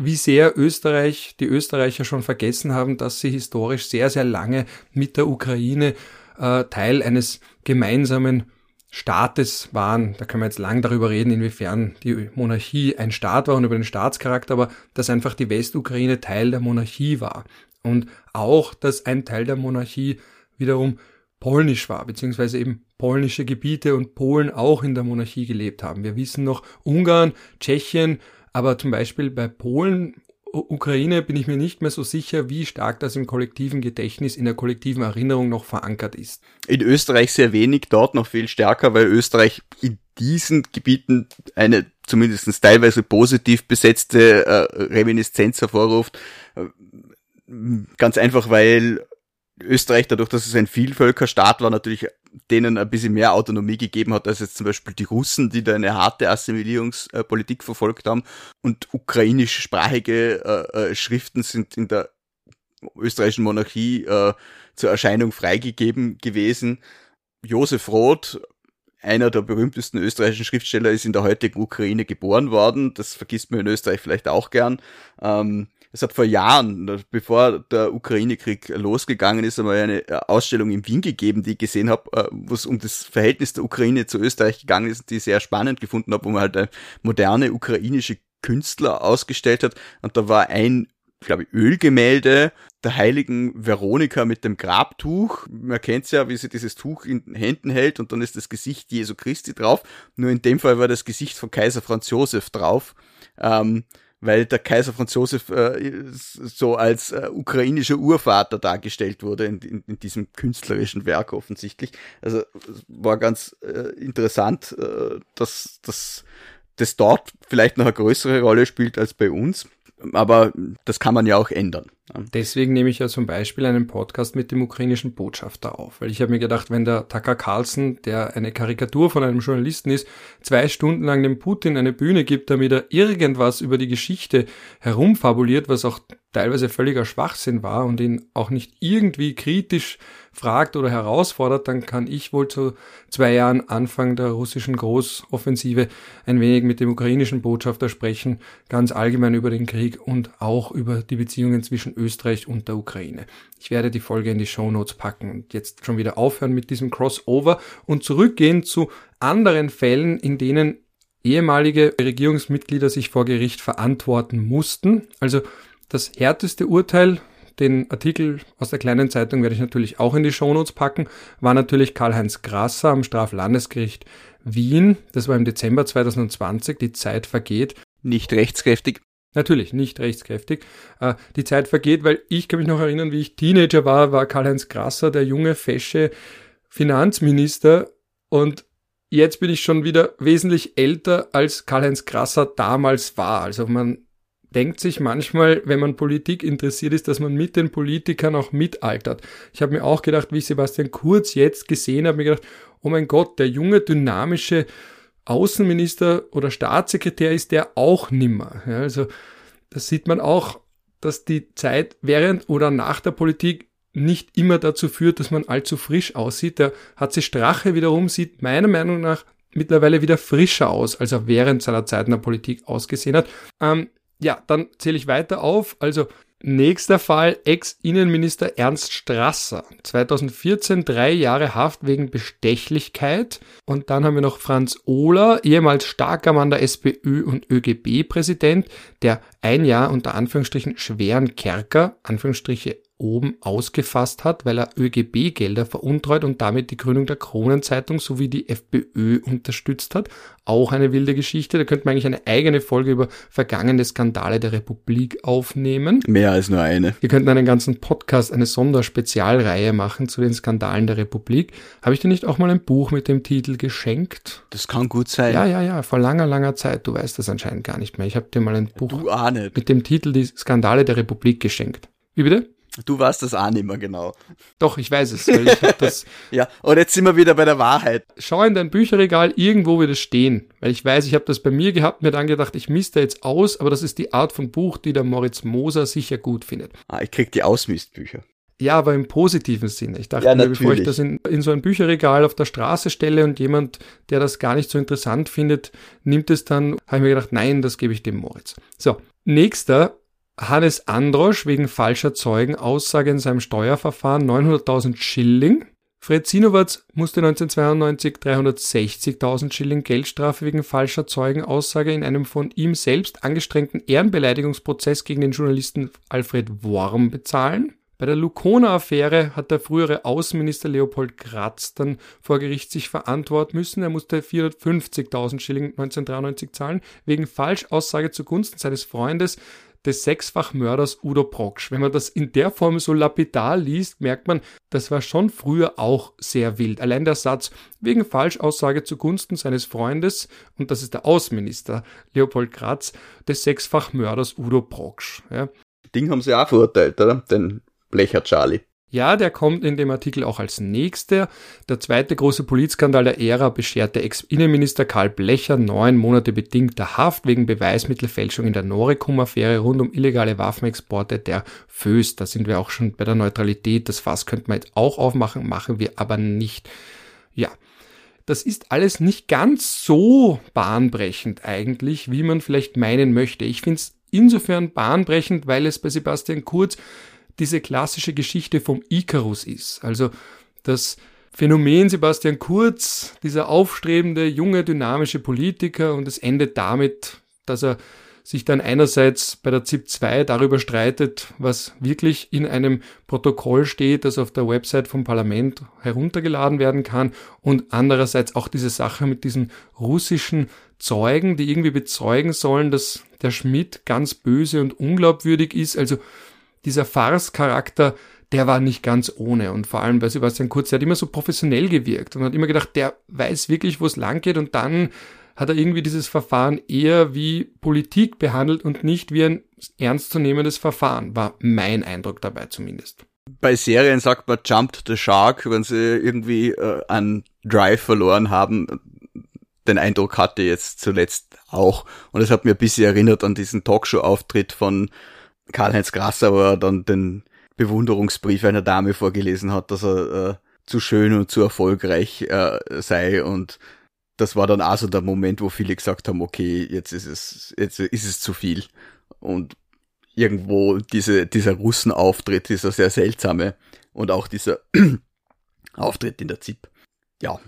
wie sehr Österreich, die Österreicher schon vergessen haben, dass sie historisch sehr, sehr lange mit der Ukraine äh, Teil eines gemeinsamen Staates waren. Da können wir jetzt lang darüber reden, inwiefern die Monarchie ein Staat war und über den Staatscharakter, aber dass einfach die Westukraine Teil der Monarchie war. Und auch, dass ein Teil der Monarchie wiederum polnisch war, beziehungsweise eben polnische Gebiete und Polen auch in der Monarchie gelebt haben. Wir wissen noch, Ungarn, Tschechien, aber zum Beispiel bei Polen, Ukraine bin ich mir nicht mehr so sicher, wie stark das im kollektiven Gedächtnis, in der kollektiven Erinnerung noch verankert ist. In Österreich sehr wenig, dort noch viel stärker, weil Österreich in diesen Gebieten eine zumindest teilweise positiv besetzte äh, Reminiszenz hervorruft. Äh, ganz einfach, weil Österreich, dadurch, dass es ein Vielvölkerstaat war, natürlich denen ein bisschen mehr Autonomie gegeben hat, als jetzt zum Beispiel die Russen, die da eine harte Assimilierungspolitik verfolgt haben. Und ukrainischsprachige äh, äh, Schriften sind in der österreichischen Monarchie äh, zur Erscheinung freigegeben gewesen. Josef Roth, einer der berühmtesten österreichischen Schriftsteller, ist in der heutigen Ukraine geboren worden. Das vergisst man in Österreich vielleicht auch gern. Ähm, es hat vor Jahren, bevor der Ukraine-Krieg losgegangen ist, einmal eine äh, Ausstellung in Wien gegeben, die ich gesehen habe, äh, wo es um das Verhältnis der Ukraine zu Österreich gegangen ist, die ich sehr spannend gefunden habe, wo man halt eine moderne ukrainische Künstler ausgestellt hat. Und da war ein, glaube ich, Ölgemälde der heiligen Veronika mit dem Grabtuch. Man kennt's ja, wie sie dieses Tuch in Händen hält und dann ist das Gesicht Jesu Christi drauf. Nur in dem Fall war das Gesicht von Kaiser Franz Josef drauf. Ähm, weil der Kaiser Franz Josef äh, so als äh, ukrainischer Urvater dargestellt wurde in, in, in, diesem künstlerischen Werk offensichtlich. Also war ganz äh, interessant, äh, dass, dass das dort vielleicht noch eine größere Rolle spielt als bei uns. Aber das kann man ja auch ändern. Deswegen nehme ich ja zum Beispiel einen Podcast mit dem ukrainischen Botschafter auf, weil ich habe mir gedacht, wenn der Tucker Carlson, der eine Karikatur von einem Journalisten ist, zwei Stunden lang dem Putin eine Bühne gibt, damit er irgendwas über die Geschichte herumfabuliert, was auch teilweise völliger Schwachsinn war und ihn auch nicht irgendwie kritisch fragt oder herausfordert, dann kann ich wohl zu zwei Jahren Anfang der russischen Großoffensive ein wenig mit dem ukrainischen Botschafter sprechen, ganz allgemein über den Krieg und auch über die Beziehungen zwischen Österreich und der Ukraine. Ich werde die Folge in die Show Notes packen und jetzt schon wieder aufhören mit diesem Crossover und zurückgehen zu anderen Fällen, in denen ehemalige Regierungsmitglieder sich vor Gericht verantworten mussten. Also das härteste Urteil, den Artikel aus der kleinen Zeitung werde ich natürlich auch in die Shownotes packen, war natürlich Karl-Heinz Grasser am Straflandesgericht Wien. Das war im Dezember 2020, die Zeit vergeht. Nicht rechtskräftig. Natürlich nicht rechtskräftig. Äh, die Zeit vergeht, weil ich kann mich noch erinnern, wie ich Teenager war, war Karl-Heinz Grasser der junge, fesche Finanzminister und jetzt bin ich schon wieder wesentlich älter, als Karl-Heinz Grasser damals war. Also man denkt sich manchmal, wenn man Politik interessiert ist, dass man mit den Politikern auch mitaltert. Ich habe mir auch gedacht, wie ich Sebastian Kurz jetzt gesehen habe, mir gedacht, oh mein Gott, der junge, dynamische Außenminister oder Staatssekretär ist der auch nimmer. Ja, also das sieht man auch, dass die Zeit während oder nach der Politik nicht immer dazu führt, dass man allzu frisch aussieht. Der HC Strache wiederum sieht meiner Meinung nach mittlerweile wieder frischer aus, als er während seiner Zeit in der Politik ausgesehen hat. Ähm, ja, dann zähle ich weiter auf. Also nächster Fall, Ex-Innenminister Ernst Strasser. 2014 drei Jahre Haft wegen Bestechlichkeit. Und dann haben wir noch Franz Ohler, ehemals starker Mann der SPÖ und ÖGB-Präsident, der ein Jahr unter Anführungsstrichen schweren Kerker, Anführungsstriche oben ausgefasst hat, weil er ÖGB-Gelder veruntreut und damit die Gründung der Kronenzeitung sowie die FPÖ unterstützt hat. Auch eine wilde Geschichte. Da könnte man eigentlich eine eigene Folge über vergangene Skandale der Republik aufnehmen. Mehr als nur eine. Wir könnten einen ganzen Podcast, eine Sonderspezialreihe machen zu den Skandalen der Republik. Habe ich dir nicht auch mal ein Buch mit dem Titel geschenkt? Das kann gut sein. Ja, ja, ja, vor langer, langer Zeit. Du weißt das anscheinend gar nicht mehr. Ich habe dir mal ein Buch mit dem Titel Die Skandale der Republik geschenkt. Wie bitte? Du weißt das auch nicht mehr genau. Doch, ich weiß es. Weil ich das ja, und jetzt sind wir wieder bei der Wahrheit. Schau in dein Bücherregal, irgendwo wird es stehen. Weil ich weiß, ich habe das bei mir gehabt, mir dann gedacht, ich misste jetzt aus, aber das ist die Art von Buch, die der Moritz Moser sicher gut findet. Ah, ich krieg die Ausmistbücher. Ja, aber im positiven Sinne. Ich dachte ja, mir, bevor ich das in, in so ein Bücherregal auf der Straße stelle und jemand, der das gar nicht so interessant findet, nimmt es dann, habe ich mir gedacht, nein, das gebe ich dem Moritz. So, nächster Hannes Androsch wegen falscher Zeugenaussage in seinem Steuerverfahren 900.000 Schilling. Fred Sinowatz musste 1992 360.000 Schilling Geldstrafe wegen falscher Zeugenaussage in einem von ihm selbst angestrengten Ehrenbeleidigungsprozess gegen den Journalisten Alfred Worm bezahlen. Bei der Lukona-Affäre hat der frühere Außenminister Leopold Gratz dann vor Gericht sich verantworten müssen. Er musste 450.000 Schilling 1993 zahlen, wegen Falschaussage zugunsten seines Freundes, des Sechsfachmörders Udo Proksch. Wenn man das in der Form so lapidar liest, merkt man, das war schon früher auch sehr wild. Allein der Satz wegen Falschaussage zugunsten seines Freundes, und das ist der Außenminister Leopold Kratz, des Sechsfachmörders Udo Proksch. Ja. Ding haben sie auch verurteilt, oder? Den Blecher Charlie. Ja, der kommt in dem Artikel auch als nächster. Der zweite große Politskandal der Ära bescherte Ex-Innenminister Karl Blecher neun Monate bedingter Haft wegen Beweismittelfälschung in der Norekum-Affäre rund um illegale Waffenexporte der FÖS. Da sind wir auch schon bei der Neutralität. Das Fass könnte man jetzt auch aufmachen, machen wir aber nicht. Ja. Das ist alles nicht ganz so bahnbrechend eigentlich, wie man vielleicht meinen möchte. Ich finde es insofern bahnbrechend, weil es bei Sebastian Kurz diese klassische Geschichte vom Icarus ist. Also das Phänomen Sebastian Kurz, dieser aufstrebende, junge, dynamische Politiker und es endet damit, dass er sich dann einerseits bei der ZIP 2 darüber streitet, was wirklich in einem Protokoll steht, das auf der Website vom Parlament heruntergeladen werden kann und andererseits auch diese Sache mit diesen russischen Zeugen, die irgendwie bezeugen sollen, dass der Schmidt ganz böse und unglaubwürdig ist. Also dieser Farce-Charakter, der war nicht ganz ohne. Und vor allem bei Sebastian Kurz, der hat immer so professionell gewirkt und hat immer gedacht, der weiß wirklich, wo es lang geht. Und dann hat er irgendwie dieses Verfahren eher wie Politik behandelt und nicht wie ein ernstzunehmendes Verfahren, war mein Eindruck dabei zumindest. Bei Serien sagt man Jumped the Shark, wenn sie irgendwie äh, einen Drive verloren haben. Den Eindruck hatte jetzt zuletzt auch. Und es hat mir ein bisschen erinnert an diesen Talkshow-Auftritt von Karl-Heinz Grasser, wo er dann den Bewunderungsbrief einer Dame vorgelesen hat, dass er äh, zu schön und zu erfolgreich äh, sei und das war dann auch so der Moment, wo viele gesagt haben, okay, jetzt ist es, jetzt ist es zu viel. Und irgendwo diese, dieser Russenauftritt, dieser sehr seltsame und auch dieser Auftritt in der ZIP. Ja,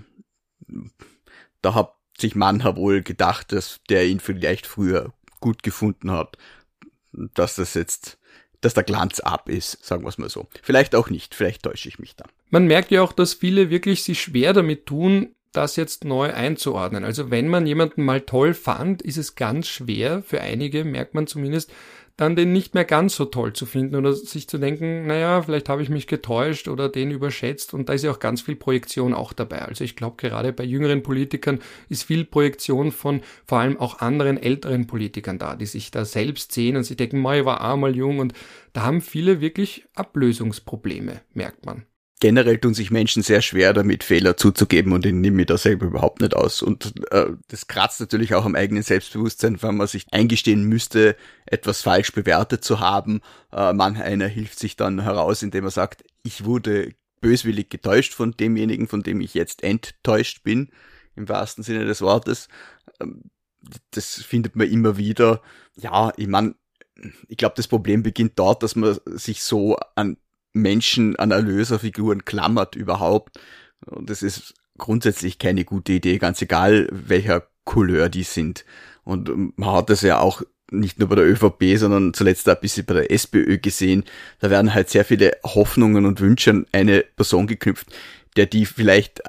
da hat sich Manner wohl gedacht, dass der ihn vielleicht früher gut gefunden hat dass das jetzt, dass der Glanz ab ist, sagen wir es mal so. Vielleicht auch nicht, vielleicht täusche ich mich da. Man merkt ja auch, dass viele wirklich sich schwer damit tun, das jetzt neu einzuordnen. Also wenn man jemanden mal toll fand, ist es ganz schwer, für einige merkt man zumindest, dann den nicht mehr ganz so toll zu finden oder sich zu denken, naja, vielleicht habe ich mich getäuscht oder den überschätzt. Und da ist ja auch ganz viel Projektion auch dabei. Also ich glaube, gerade bei jüngeren Politikern ist viel Projektion von vor allem auch anderen älteren Politikern da, die sich da selbst sehen und sich denken, ich war einmal jung. Und da haben viele wirklich Ablösungsprobleme, merkt man generell tun sich Menschen sehr schwer damit, Fehler zuzugeben und ich nehme mir da selber überhaupt nicht aus. Und äh, das kratzt natürlich auch am eigenen Selbstbewusstsein, wenn man sich eingestehen müsste, etwas falsch bewertet zu haben. Äh, manch einer hilft sich dann heraus, indem er sagt, ich wurde böswillig getäuscht von demjenigen, von dem ich jetzt enttäuscht bin, im wahrsten Sinne des Wortes. Ähm, das findet man immer wieder. Ja, ich meine, ich glaube, das Problem beginnt dort, dass man sich so an Menschen an Erlöserfiguren klammert überhaupt. Und das ist grundsätzlich keine gute Idee, ganz egal welcher Couleur die sind. Und man hat das ja auch nicht nur bei der ÖVP, sondern zuletzt auch ein bisschen bei der SPÖ gesehen. Da werden halt sehr viele Hoffnungen und Wünsche an eine Person geknüpft, der die vielleicht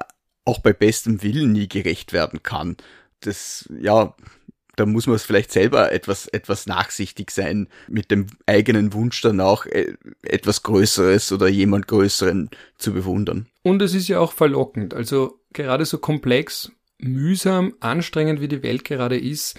auch bei bestem Willen nie gerecht werden kann. Das, ja, da muss man es vielleicht selber etwas, etwas nachsichtig sein mit dem eigenen Wunsch dann auch äh, etwas Größeres oder jemand Größeren zu bewundern. Und es ist ja auch verlockend. Also gerade so komplex, mühsam, anstrengend wie die Welt gerade ist,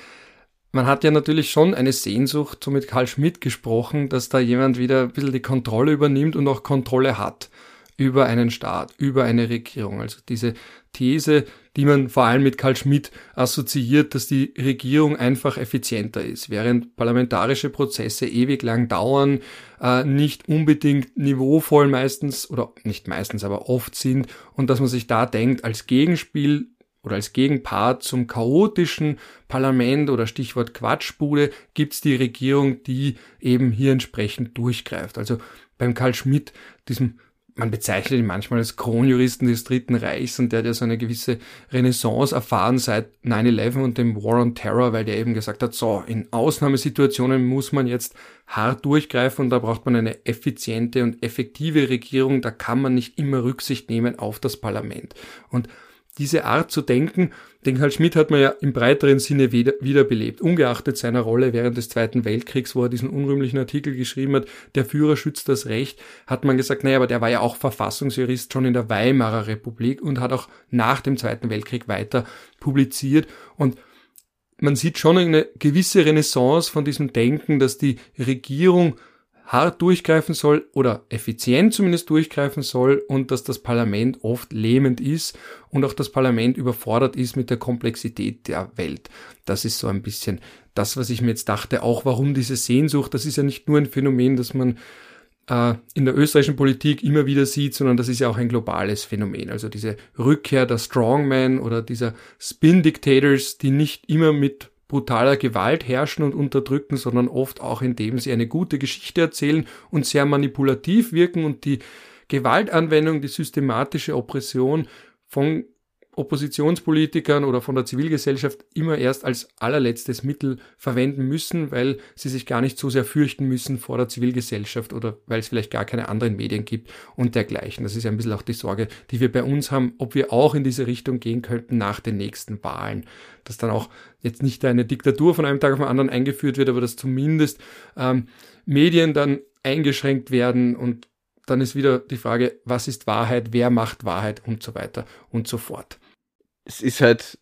man hat ja natürlich schon eine Sehnsucht, so mit Karl Schmidt gesprochen, dass da jemand wieder ein bisschen die Kontrolle übernimmt und auch Kontrolle hat über einen Staat, über eine Regierung. Also diese These, die man vor allem mit Karl Schmidt assoziiert, dass die Regierung einfach effizienter ist, während parlamentarische Prozesse ewig lang dauern, äh, nicht unbedingt niveauvoll meistens oder nicht meistens, aber oft sind und dass man sich da denkt, als Gegenspiel oder als Gegenpart zum chaotischen Parlament oder Stichwort Quatschbude gibt's die Regierung, die eben hier entsprechend durchgreift. Also beim Karl Schmidt, diesem man bezeichnet ihn manchmal als Kronjuristen des Dritten Reichs und der hat ja so eine gewisse Renaissance erfahren seit 9-11 und dem War on Terror, weil der eben gesagt hat, so, in Ausnahmesituationen muss man jetzt hart durchgreifen und da braucht man eine effiziente und effektive Regierung, da kann man nicht immer Rücksicht nehmen auf das Parlament. Und diese Art zu denken, den Karl Schmidt hat man ja im breiteren Sinne wieder, wiederbelebt, ungeachtet seiner Rolle während des Zweiten Weltkriegs, wo er diesen unrühmlichen Artikel geschrieben hat, der Führer schützt das Recht, hat man gesagt, naja, aber der war ja auch Verfassungsjurist schon in der Weimarer Republik und hat auch nach dem Zweiten Weltkrieg weiter publiziert. Und man sieht schon eine gewisse Renaissance von diesem Denken, dass die Regierung hart durchgreifen soll oder effizient zumindest durchgreifen soll und dass das Parlament oft lähmend ist und auch das Parlament überfordert ist mit der Komplexität der Welt. Das ist so ein bisschen das, was ich mir jetzt dachte, auch warum diese Sehnsucht, das ist ja nicht nur ein Phänomen, das man äh, in der österreichischen Politik immer wieder sieht, sondern das ist ja auch ein globales Phänomen. Also diese Rückkehr der Strongman oder dieser Spin-Dictators, die nicht immer mit brutaler Gewalt herrschen und unterdrücken, sondern oft auch indem sie eine gute Geschichte erzählen und sehr manipulativ wirken. Und die Gewaltanwendung, die systematische Oppression von Oppositionspolitikern oder von der Zivilgesellschaft immer erst als allerletztes Mittel verwenden müssen, weil sie sich gar nicht so sehr fürchten müssen vor der Zivilgesellschaft oder weil es vielleicht gar keine anderen Medien gibt und dergleichen. Das ist ja ein bisschen auch die Sorge, die wir bei uns haben, ob wir auch in diese Richtung gehen könnten nach den nächsten Wahlen. Dass dann auch jetzt nicht eine Diktatur von einem Tag auf den anderen eingeführt wird, aber dass zumindest ähm, Medien dann eingeschränkt werden und dann ist wieder die Frage, was ist Wahrheit, wer macht Wahrheit und so weiter und so fort es ist halt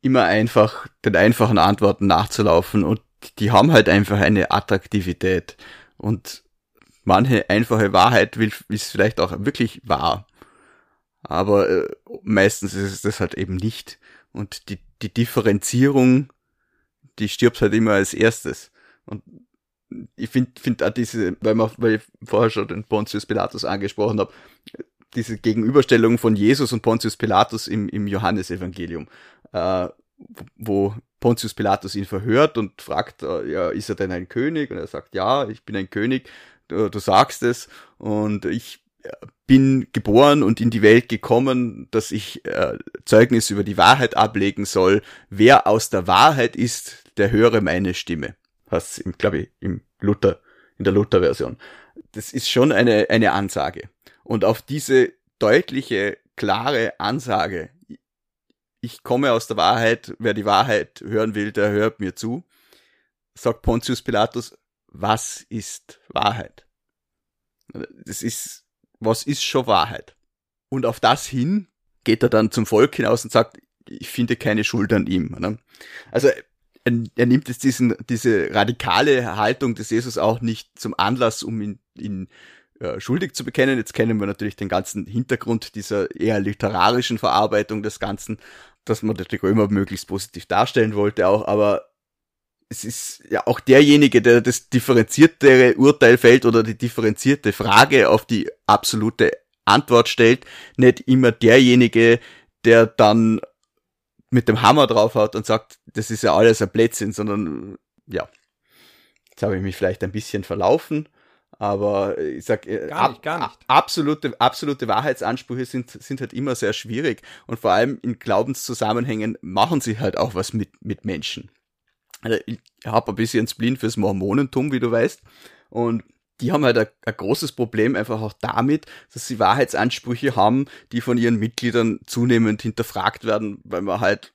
immer einfach, den einfachen Antworten nachzulaufen und die haben halt einfach eine Attraktivität und manche einfache Wahrheit will, ist vielleicht auch wirklich wahr. Aber äh, meistens ist es das halt eben nicht. Und die, die Differenzierung, die stirbt halt immer als erstes. Und ich finde find auch diese, weil, man, weil ich vorher schon den Pontius Pilatus angesprochen habe, diese Gegenüberstellung von Jesus und Pontius Pilatus im, im Johannesevangelium, äh, wo Pontius Pilatus ihn verhört und fragt, äh, ja, ist er denn ein König? Und er sagt, ja, ich bin ein König, du, du sagst es und ich äh, bin geboren und in die Welt gekommen, dass ich äh, Zeugnis über die Wahrheit ablegen soll. Wer aus der Wahrheit ist, der höre meine Stimme. Was, glaube ich, im Luther, in der Luther-Version. Das ist schon eine, eine Ansage. Und auf diese deutliche, klare Ansage, ich komme aus der Wahrheit, wer die Wahrheit hören will, der hört mir zu, sagt Pontius Pilatus, was ist Wahrheit? Das ist, was ist schon Wahrheit? Und auf das hin geht er dann zum Volk hinaus und sagt, ich finde keine Schuld an ihm. Ne? Also er, nimmt jetzt diesen, diese radikale Haltung des Jesus auch nicht zum Anlass, um ihn, ihn äh, schuldig zu bekennen. Jetzt kennen wir natürlich den ganzen Hintergrund dieser eher literarischen Verarbeitung des Ganzen, dass man die Römer möglichst positiv darstellen wollte auch, aber es ist ja auch derjenige, der das differenziertere Urteil fällt oder die differenzierte Frage auf die absolute Antwort stellt, nicht immer derjenige, der dann mit dem Hammer draufhaut und sagt, das ist ja alles ein Blödsinn, sondern ja, jetzt habe ich mich vielleicht ein bisschen verlaufen. Aber ich sag, äh, gar nicht, gar nicht. absolute, absolute Wahrheitsansprüche sind, sind halt immer sehr schwierig und vor allem in Glaubenszusammenhängen machen sie halt auch was mit, mit Menschen. Also ich habe ein bisschen Spleen fürs Mormonentum, wie du weißt. Und die haben halt ein, ein, großes Problem einfach auch damit, dass sie Wahrheitsansprüche haben, die von ihren Mitgliedern zunehmend hinterfragt werden, weil man halt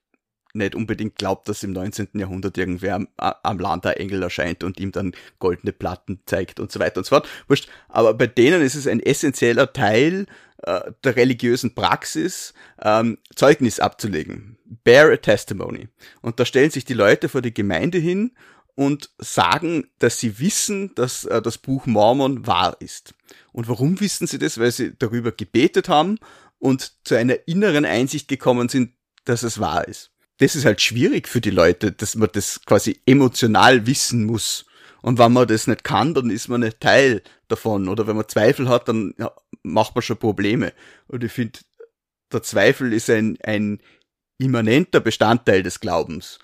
nicht unbedingt glaubt, dass im 19. Jahrhundert irgendwer am, am Land ein Engel erscheint und ihm dann goldene Platten zeigt und so weiter und so fort. Wurscht. Aber bei denen ist es ein essentieller Teil äh, der religiösen Praxis, ähm, Zeugnis abzulegen. Bear a testimony. Und da stellen sich die Leute vor die Gemeinde hin und sagen, dass sie wissen, dass äh, das Buch Mormon wahr ist. Und warum wissen sie das? Weil sie darüber gebetet haben und zu einer inneren Einsicht gekommen sind, dass es wahr ist das ist halt schwierig für die Leute, dass man das quasi emotional wissen muss. Und wenn man das nicht kann, dann ist man nicht Teil davon. Oder wenn man Zweifel hat, dann ja, macht man schon Probleme. Und ich finde, der Zweifel ist ein, ein immanenter Bestandteil des Glaubens.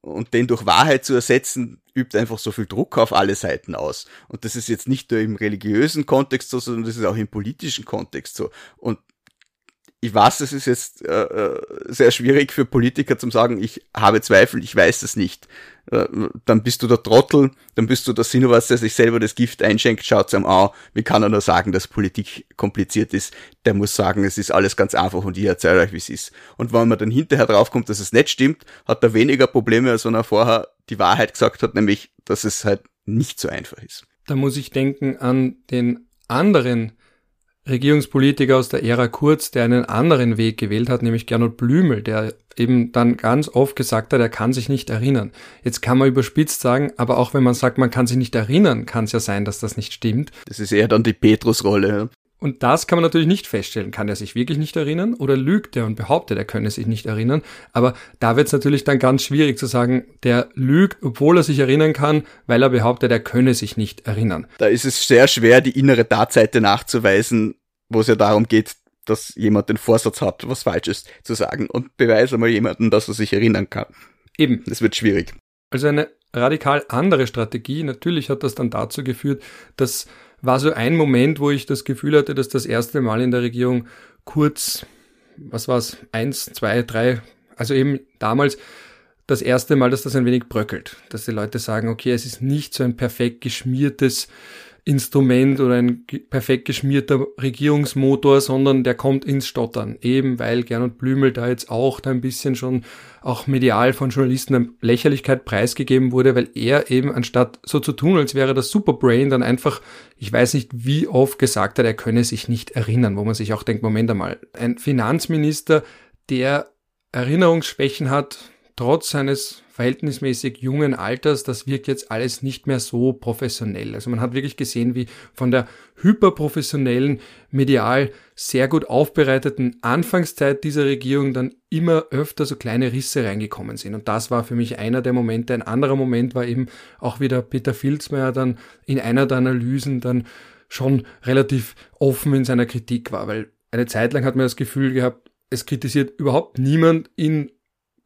Und den durch Wahrheit zu ersetzen, übt einfach so viel Druck auf alle Seiten aus. Und das ist jetzt nicht nur im religiösen Kontext so, sondern das ist auch im politischen Kontext so. Und ich weiß, es ist jetzt äh, äh, sehr schwierig für Politiker zu sagen, ich habe Zweifel, ich weiß es nicht. Äh, dann bist du der Trottel, dann bist du der Sinowatz, der sich selber das Gift einschenkt, schaut ihm an, wie kann er nur sagen, dass Politik kompliziert ist? Der muss sagen, es ist alles ganz einfach und ich erzähle euch, wie es ist. Und wenn man dann hinterher draufkommt, dass es nicht stimmt, hat er weniger Probleme, als wenn er vorher die Wahrheit gesagt hat, nämlich, dass es halt nicht so einfach ist. Da muss ich denken an den anderen Regierungspolitiker aus der Ära Kurz, der einen anderen Weg gewählt hat, nämlich Gernot Blümel, der eben dann ganz oft gesagt hat, er kann sich nicht erinnern. Jetzt kann man überspitzt sagen, aber auch wenn man sagt, man kann sich nicht erinnern, kann es ja sein, dass das nicht stimmt. Das ist eher dann die Petrus-Rolle. Und das kann man natürlich nicht feststellen. Kann er sich wirklich nicht erinnern oder lügt er und behauptet, er könne sich nicht erinnern? Aber da wird es natürlich dann ganz schwierig zu sagen, der lügt, obwohl er sich erinnern kann, weil er behauptet, er könne sich nicht erinnern. Da ist es sehr schwer, die innere Tatseite nachzuweisen, wo es ja darum geht, dass jemand den Vorsatz hat, was Falsches zu sagen und beweise mal jemanden, dass er sich erinnern kann. Eben. Das wird schwierig. Also eine radikal andere Strategie. Natürlich hat das dann dazu geführt, dass war so ein Moment, wo ich das Gefühl hatte, dass das erste Mal in der Regierung kurz, was war's, eins, zwei, drei, also eben damals das erste Mal, dass das ein wenig bröckelt, dass die Leute sagen, okay, es ist nicht so ein perfekt geschmiertes Instrument oder ein perfekt geschmierter Regierungsmotor, sondern der kommt ins Stottern. Eben weil Gernot Blümel da jetzt auch da ein bisschen schon auch medial von Journalisten eine Lächerlichkeit preisgegeben wurde, weil er eben anstatt so zu tun, als wäre das Superbrain, dann einfach, ich weiß nicht wie oft gesagt hat, er könne sich nicht erinnern, wo man sich auch denkt, Moment einmal, ein Finanzminister, der Erinnerungsschwächen hat, trotz seines verhältnismäßig jungen Alters, das wirkt jetzt alles nicht mehr so professionell. Also man hat wirklich gesehen, wie von der hyperprofessionellen, medial sehr gut aufbereiteten Anfangszeit dieser Regierung dann immer öfter so kleine Risse reingekommen sind. Und das war für mich einer der Momente. Ein anderer Moment war eben auch wieder Peter Filzmeier dann in einer der Analysen dann schon relativ offen in seiner Kritik war, weil eine Zeit lang hat man das Gefühl gehabt, es kritisiert überhaupt niemand in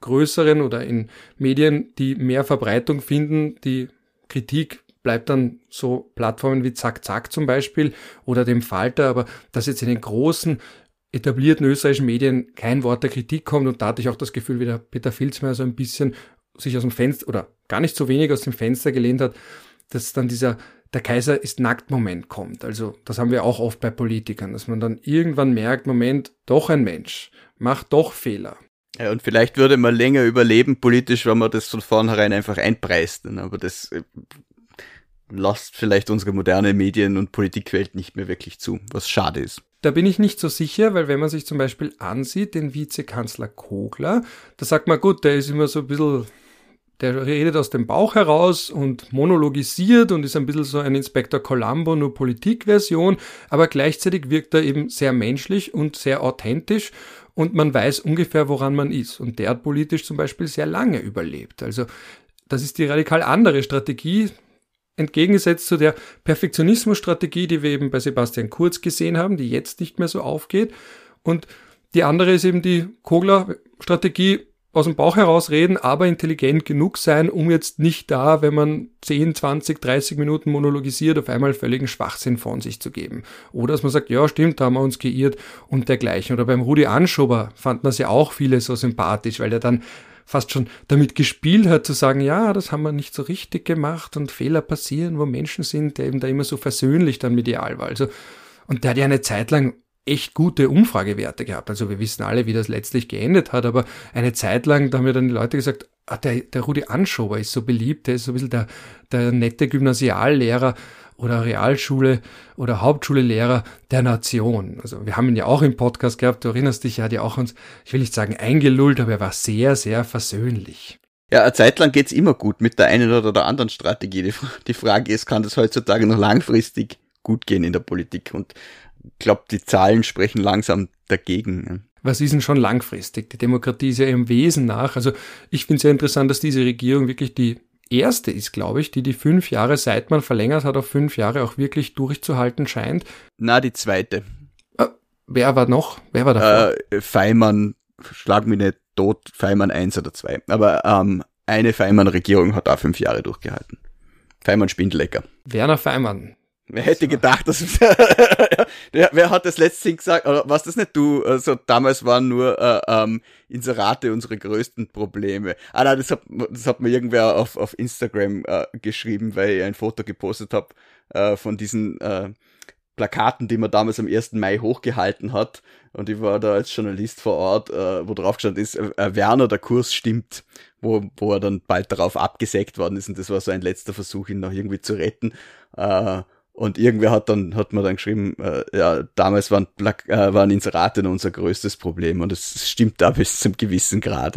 größeren oder in Medien, die mehr Verbreitung finden. Die Kritik bleibt dann so Plattformen wie Zack Zack zum Beispiel oder dem Falter, aber dass jetzt in den großen etablierten österreichischen Medien kein Wort der Kritik kommt und da hatte ich auch das Gefühl, wie der Peter Filzmeier so ein bisschen sich aus dem Fenster oder gar nicht so wenig aus dem Fenster gelehnt hat, dass dann dieser der Kaiser ist nackt Moment kommt. Also das haben wir auch oft bei Politikern, dass man dann irgendwann merkt, Moment, doch ein Mensch, macht doch Fehler. Ja, und vielleicht würde man länger überleben politisch, wenn man das von vornherein einfach einpreist. Ne? Aber das äh, lasst vielleicht unsere moderne Medien- und Politikwelt nicht mehr wirklich zu, was schade ist. Da bin ich nicht so sicher, weil wenn man sich zum Beispiel ansieht, den Vizekanzler Kogler, da sagt man, gut, der ist immer so ein bisschen, der redet aus dem Bauch heraus und monologisiert und ist ein bisschen so ein Inspektor Columbo, nur Politikversion, aber gleichzeitig wirkt er eben sehr menschlich und sehr authentisch und man weiß ungefähr, woran man ist. Und der hat politisch zum Beispiel sehr lange überlebt. Also das ist die radikal andere Strategie, entgegengesetzt zu der Perfektionismusstrategie, die wir eben bei Sebastian Kurz gesehen haben, die jetzt nicht mehr so aufgeht. Und die andere ist eben die Kogler-Strategie, aus dem Bauch heraus reden, aber intelligent genug sein, um jetzt nicht da, wenn man 10, 20, 30 Minuten monologisiert, auf einmal völligen Schwachsinn von sich zu geben. Oder dass man sagt, ja stimmt, da haben wir uns geirrt und dergleichen. Oder beim Rudi Anschober fanden das ja auch viele so sympathisch, weil der dann fast schon damit gespielt hat, zu sagen, ja, das haben wir nicht so richtig gemacht und Fehler passieren, wo Menschen sind, der eben da immer so versöhnlich dann medial war. Also, und der hat ja eine Zeit lang echt gute Umfragewerte gehabt. Also wir wissen alle, wie das letztlich geendet hat, aber eine Zeit lang, da haben mir dann die Leute gesagt, ah, der, der Rudi Anschober ist so beliebt, der ist so ein bisschen der, der nette Gymnasiallehrer oder Realschule oder Hauptschulelehrer der Nation. Also wir haben ihn ja auch im Podcast gehabt, du erinnerst dich, er hat ja auch uns, ich will nicht sagen eingelullt, aber er war sehr, sehr versöhnlich. Ja, eine Zeit lang geht's immer gut mit der einen oder der anderen Strategie. Die, Frage ist, kann das heutzutage noch langfristig gut gehen in der Politik? Und glaube, die Zahlen sprechen langsam dagegen. Was ist denn schon langfristig? Die Demokratie ist ja im Wesen nach. Also ich finde es sehr interessant, dass diese Regierung wirklich die erste ist, glaube ich, die die fünf Jahre, seit man verlängert hat auf fünf Jahre, auch wirklich durchzuhalten scheint. Na, die zweite. Äh, wer war noch? Wer war da? Äh, Feimann, schlag mich nicht tot, Feimann eins oder zwei. Aber ähm, eine Feimann-Regierung hat auch fünf Jahre durchgehalten. Feimann Spindlecker. Werner Feimann, Wer hätte gedacht, dass wer, hat das letzte gesagt, oder was das nicht du? Also damals waren nur äh, ähm, Inserate unsere größten Probleme. Ah nein, das hat, das hat mir irgendwer auf, auf Instagram äh, geschrieben, weil ich ein Foto gepostet habe äh, von diesen äh, Plakaten, die man damals am 1. Mai hochgehalten hat. Und ich war da als Journalist vor Ort, äh, wo drauf gestanden ist, äh, Werner, der Kurs stimmt, wo, wo er dann bald darauf abgesägt worden ist. Und das war so ein letzter Versuch, ihn noch irgendwie zu retten. Äh, und irgendwer hat dann, hat mir dann geschrieben, äh, ja, damals waren, äh, waren Inserate unser größtes Problem und es stimmt da bis zum gewissen Grad.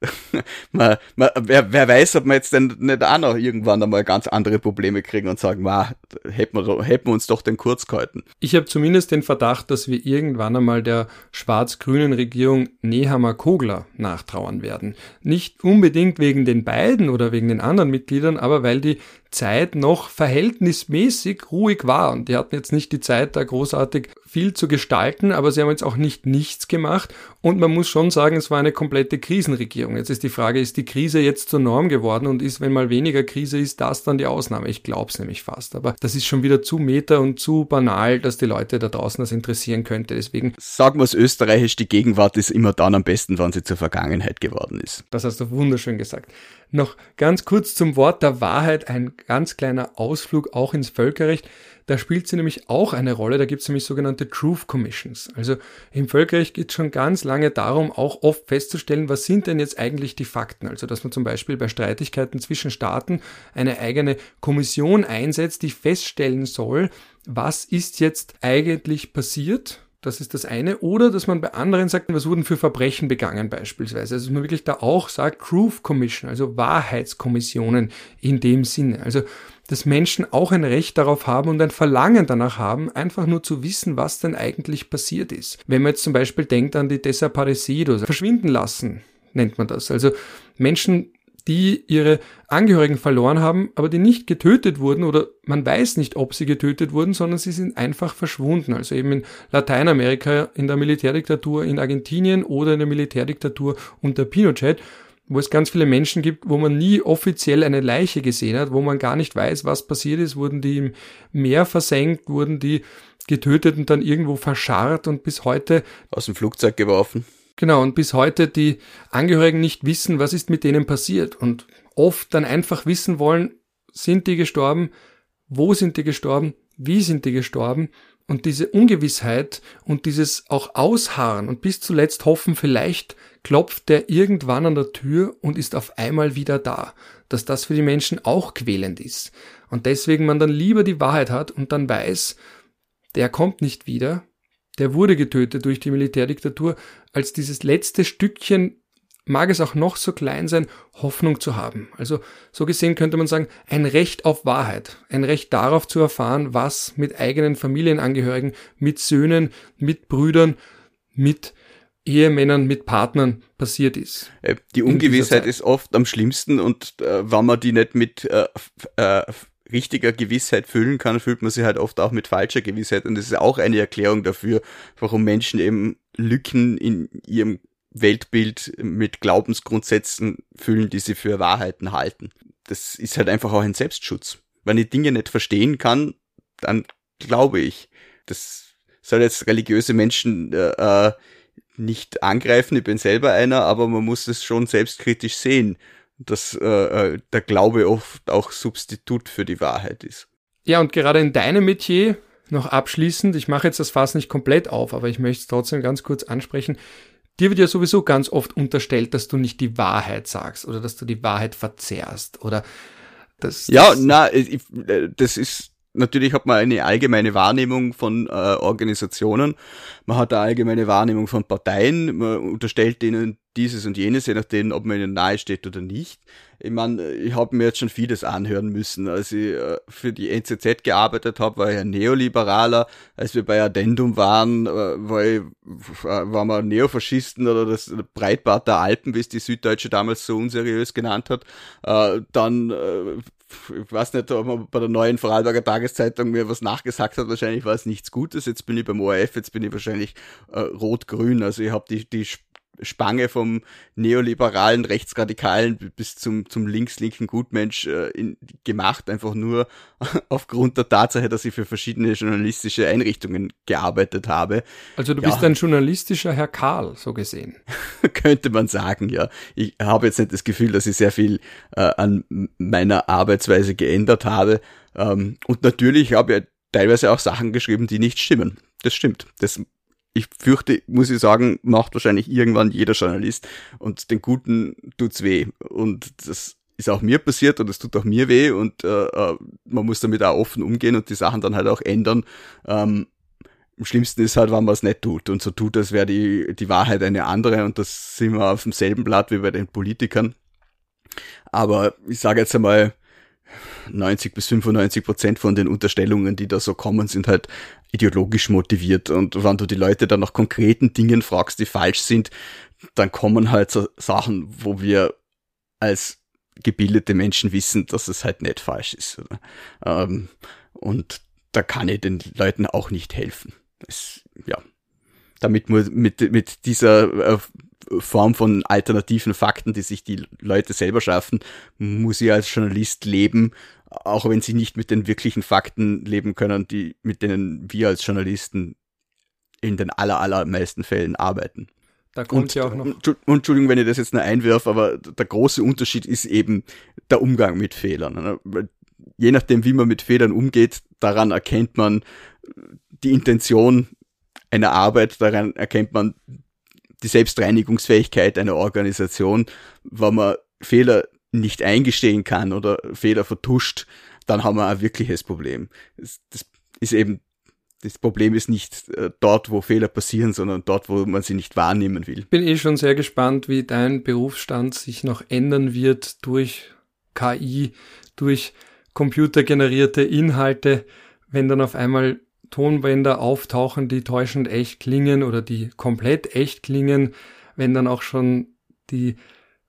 man, man, wer, wer weiß, ob wir jetzt denn nicht auch noch irgendwann einmal ganz andere Probleme kriegen und sagen, wow, hätten wir, hätten wir uns doch den kurz gehalten. Ich habe zumindest den Verdacht, dass wir irgendwann einmal der schwarz-grünen Regierung Nehammer Kogler nachtrauern werden. Nicht unbedingt wegen den beiden oder wegen den anderen Mitgliedern, aber weil die Zeit noch verhältnismäßig ruhig war. Und die hatten jetzt nicht die Zeit, da großartig viel zu gestalten, aber sie haben jetzt auch nicht nichts gemacht. Und man muss schon sagen, es war eine komplette Krisenregierung. Jetzt ist die Frage, ist die Krise jetzt zur Norm geworden und ist, wenn mal weniger Krise ist, das dann die Ausnahme? Ich glaube es nämlich fast. Aber das ist schon wieder zu meta und zu banal, dass die Leute da draußen das interessieren könnte. Deswegen. Sagen wir es österreichisch, die Gegenwart ist immer dann am besten, wann sie zur Vergangenheit geworden ist. Das hast du wunderschön gesagt. Noch ganz kurz zum Wort der Wahrheit, ein ganz kleiner Ausflug auch ins Völkerrecht. Da spielt sie nämlich auch eine Rolle. Da gibt es nämlich sogenannte Truth Commissions. Also im Völkerrecht geht es schon ganz lange darum, auch oft festzustellen, was sind denn jetzt eigentlich die Fakten. Also dass man zum Beispiel bei Streitigkeiten zwischen Staaten eine eigene Kommission einsetzt, die feststellen soll, was ist jetzt eigentlich passiert das ist das eine. Oder dass man bei anderen sagt, was wurden für Verbrechen begangen beispielsweise. Also dass man wirklich da auch sagt, Truth Commission, also Wahrheitskommissionen in dem Sinne. Also dass Menschen auch ein Recht darauf haben und ein Verlangen danach haben, einfach nur zu wissen, was denn eigentlich passiert ist. Wenn man jetzt zum Beispiel denkt an die Desaparecidos, verschwinden lassen, nennt man das. Also Menschen die ihre Angehörigen verloren haben, aber die nicht getötet wurden oder man weiß nicht, ob sie getötet wurden, sondern sie sind einfach verschwunden. Also eben in Lateinamerika, in der Militärdiktatur in Argentinien oder in der Militärdiktatur unter Pinochet, wo es ganz viele Menschen gibt, wo man nie offiziell eine Leiche gesehen hat, wo man gar nicht weiß, was passiert ist, wurden die im Meer versenkt, wurden die getötet und dann irgendwo verscharrt und bis heute aus dem Flugzeug geworfen. Genau, und bis heute die Angehörigen nicht wissen, was ist mit denen passiert. Und oft dann einfach wissen wollen, sind die gestorben, wo sind die gestorben, wie sind die gestorben? Und diese Ungewissheit und dieses auch Ausharren und bis zuletzt hoffen, vielleicht klopft der irgendwann an der Tür und ist auf einmal wieder da, dass das für die Menschen auch quälend ist. Und deswegen man dann lieber die Wahrheit hat und dann weiß, der kommt nicht wieder der wurde getötet durch die Militärdiktatur, als dieses letzte Stückchen, mag es auch noch so klein sein, Hoffnung zu haben. Also so gesehen könnte man sagen, ein Recht auf Wahrheit, ein Recht darauf zu erfahren, was mit eigenen Familienangehörigen, mit Söhnen, mit Brüdern, mit Ehemännern, mit Partnern passiert ist. Äh, die Ungewissheit ist oft am schlimmsten und äh, wenn man die nicht mit äh, äh, richtiger Gewissheit füllen kann, fühlt man sich halt oft auch mit falscher Gewissheit. Und das ist auch eine Erklärung dafür, warum Menschen eben Lücken in ihrem Weltbild mit Glaubensgrundsätzen füllen, die sie für Wahrheiten halten. Das ist halt einfach auch ein Selbstschutz. Wenn ich Dinge nicht verstehen kann, dann glaube ich. Das soll jetzt religiöse Menschen äh, äh nicht angreifen, ich bin selber einer, aber man muss es schon selbstkritisch sehen, dass äh, äh, der Glaube oft auch Substitut für die Wahrheit ist. Ja, und gerade in deinem Metier, noch abschließend, ich mache jetzt das Fass nicht komplett auf, aber ich möchte es trotzdem ganz kurz ansprechen. Dir wird ja sowieso ganz oft unterstellt, dass du nicht die Wahrheit sagst oder dass du die Wahrheit verzerrst oder das. Ja, na, ich, äh, das ist natürlich hat man eine allgemeine Wahrnehmung von äh, Organisationen, man hat eine allgemeine Wahrnehmung von Parteien, man unterstellt denen dieses und jenes, je nachdem, ob man ihnen nahe steht oder nicht. Ich meine, ich habe mir jetzt schon vieles anhören müssen. Als ich äh, für die NZZ gearbeitet habe, war ich ein Neoliberaler. Als wir bei Addendum waren, äh, war, ich, äh, waren wir Neofaschisten oder das Breitbart der Alpen, wie es die Süddeutsche damals so unseriös genannt hat. Äh, dann äh, ich weiß nicht, ob man bei der neuen Vorarlberger Tageszeitung mir was nachgesagt hat. Wahrscheinlich war es nichts Gutes. Jetzt bin ich beim ORF, jetzt bin ich wahrscheinlich äh, rot-grün. Also ich habe die, die Spange vom neoliberalen Rechtsradikalen bis zum, zum links-linken Gutmensch äh, in, gemacht, einfach nur aufgrund der Tatsache, dass ich für verschiedene journalistische Einrichtungen gearbeitet habe. Also du ja. bist ein journalistischer Herr Karl, so gesehen. Könnte man sagen, ja. Ich habe jetzt nicht das Gefühl, dass ich sehr viel äh, an meiner Arbeitsweise geändert habe. Ähm, und natürlich habe ich teilweise auch Sachen geschrieben, die nicht stimmen. Das stimmt. Das ich fürchte, muss ich sagen, macht wahrscheinlich irgendwann jeder Journalist und den Guten tut's weh. Und das ist auch mir passiert und es tut auch mir weh und äh, äh, man muss damit auch offen umgehen und die Sachen dann halt auch ändern. Ähm, am schlimmsten ist halt, wenn man es nicht tut und so tut, als wäre die, die Wahrheit eine andere und das sind wir auf demselben Blatt wie bei den Politikern. Aber ich sage jetzt einmal, 90 bis 95 Prozent von den Unterstellungen, die da so kommen, sind halt ideologisch motiviert. Und wenn du die Leute dann nach konkreten Dingen fragst, die falsch sind, dann kommen halt so Sachen, wo wir als gebildete Menschen wissen, dass es halt nicht falsch ist. Ähm, und da kann ich den Leuten auch nicht helfen. Es, ja, damit mit, mit dieser äh, Form von alternativen Fakten, die sich die Leute selber schaffen, muss ich als Journalist leben, auch wenn sie nicht mit den wirklichen Fakten leben können, die, mit denen wir als Journalisten in den aller, allermeisten Fällen arbeiten. Da kommt und, ja auch noch. Entschuldigung, wenn ich das jetzt nur einwerfe, aber der große Unterschied ist eben der Umgang mit Fehlern. Ne? Je nachdem, wie man mit Fehlern umgeht, daran erkennt man die Intention einer Arbeit, daran erkennt man die Selbstreinigungsfähigkeit einer Organisation, wenn man Fehler nicht eingestehen kann oder Fehler vertuscht, dann haben wir ein wirkliches Problem. Das, ist eben, das Problem ist nicht äh, dort, wo Fehler passieren, sondern dort, wo man sie nicht wahrnehmen will. Ich bin eh schon sehr gespannt, wie dein Berufsstand sich noch ändern wird durch KI, durch computergenerierte Inhalte, wenn dann auf einmal Tonbänder auftauchen, die täuschend echt klingen oder die komplett echt klingen, wenn dann auch schon die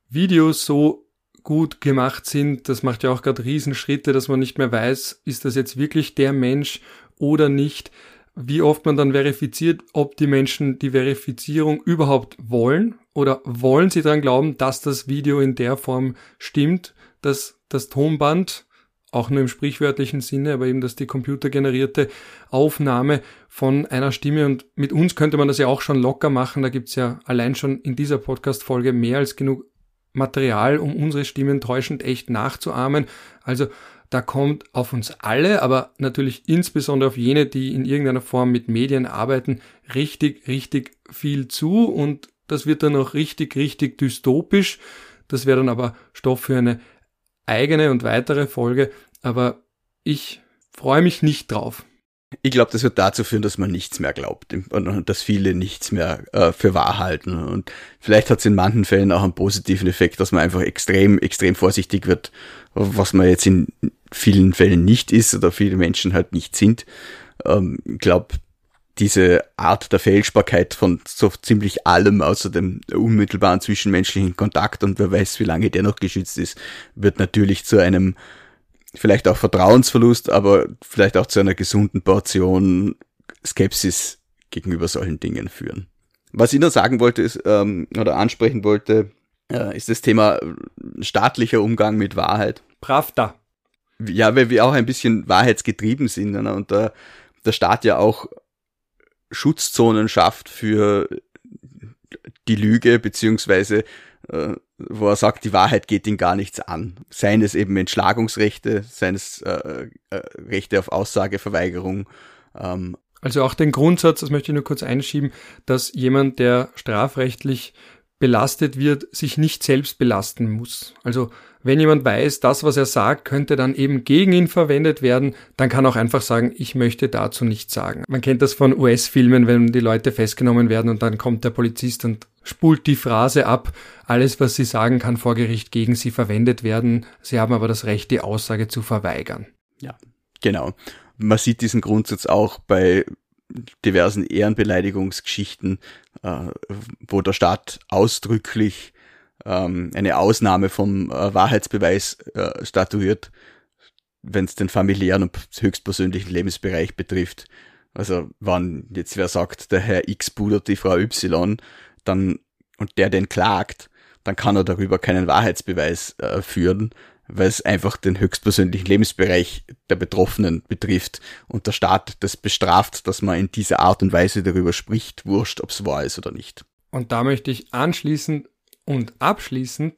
Videos so gut gemacht sind. Das macht ja auch gerade Riesenschritte, dass man nicht mehr weiß, ist das jetzt wirklich der Mensch oder nicht. Wie oft man dann verifiziert, ob die Menschen die Verifizierung überhaupt wollen oder wollen sie daran glauben, dass das Video in der Form stimmt, dass das Tonband auch nur im sprichwörtlichen Sinne, aber eben, dass die computergenerierte Aufnahme von einer Stimme und mit uns könnte man das ja auch schon locker machen. Da gibt's ja allein schon in dieser Podcast-Folge mehr als genug Material, um unsere Stimmen täuschend echt nachzuahmen. Also da kommt auf uns alle, aber natürlich insbesondere auf jene, die in irgendeiner Form mit Medien arbeiten, richtig, richtig viel zu und das wird dann auch richtig, richtig dystopisch. Das wäre dann aber Stoff für eine eigene und weitere Folge, aber ich freue mich nicht drauf. Ich glaube, das wird dazu führen, dass man nichts mehr glaubt und dass viele nichts mehr äh, für wahr halten. Und vielleicht hat es in manchen Fällen auch einen positiven Effekt, dass man einfach extrem, extrem vorsichtig wird, was man jetzt in vielen Fällen nicht ist oder viele Menschen halt nicht sind. Ähm, ich glaube, diese Art der Fälschbarkeit von so ziemlich allem außer dem unmittelbaren zwischenmenschlichen Kontakt und wer weiß, wie lange der noch geschützt ist, wird natürlich zu einem vielleicht auch Vertrauensverlust, aber vielleicht auch zu einer gesunden Portion Skepsis gegenüber solchen Dingen führen. Was ich noch sagen wollte ist, ähm, oder ansprechen wollte, äh, ist das Thema staatlicher Umgang mit Wahrheit. Pravda. Ja, weil wir auch ein bisschen wahrheitsgetrieben sind ne? und der, der Staat ja auch Schutzzonen schafft für die Lüge, beziehungsweise äh, wo er sagt, die Wahrheit geht ihn gar nichts an. Seien es eben Entschlagungsrechte, seien es äh, äh, Rechte auf Aussageverweigerung. Ähm. Also auch den Grundsatz, das möchte ich nur kurz einschieben, dass jemand, der strafrechtlich belastet wird, sich nicht selbst belasten muss. Also wenn jemand weiß, das, was er sagt, könnte dann eben gegen ihn verwendet werden, dann kann auch einfach sagen, ich möchte dazu nichts sagen. Man kennt das von US-Filmen, wenn die Leute festgenommen werden und dann kommt der Polizist und spult die Phrase ab, alles, was sie sagen, kann vor Gericht gegen sie verwendet werden. Sie haben aber das Recht, die Aussage zu verweigern. Ja, genau. Man sieht diesen Grundsatz auch bei diversen Ehrenbeleidigungsgeschichten, äh, wo der Staat ausdrücklich ähm, eine Ausnahme vom äh, Wahrheitsbeweis äh, statuiert, wenn es den familiären und höchstpersönlichen Lebensbereich betrifft. Also wann jetzt wer sagt, der Herr X pudert die Frau Y, dann und der den klagt, dann kann er darüber keinen Wahrheitsbeweis äh, führen, weil es einfach den höchstpersönlichen Lebensbereich der Betroffenen betrifft und der Staat das bestraft, dass man in dieser Art und Weise darüber spricht, wurscht, ob es wahr ist oder nicht. Und da möchte ich anschließend und abschließend,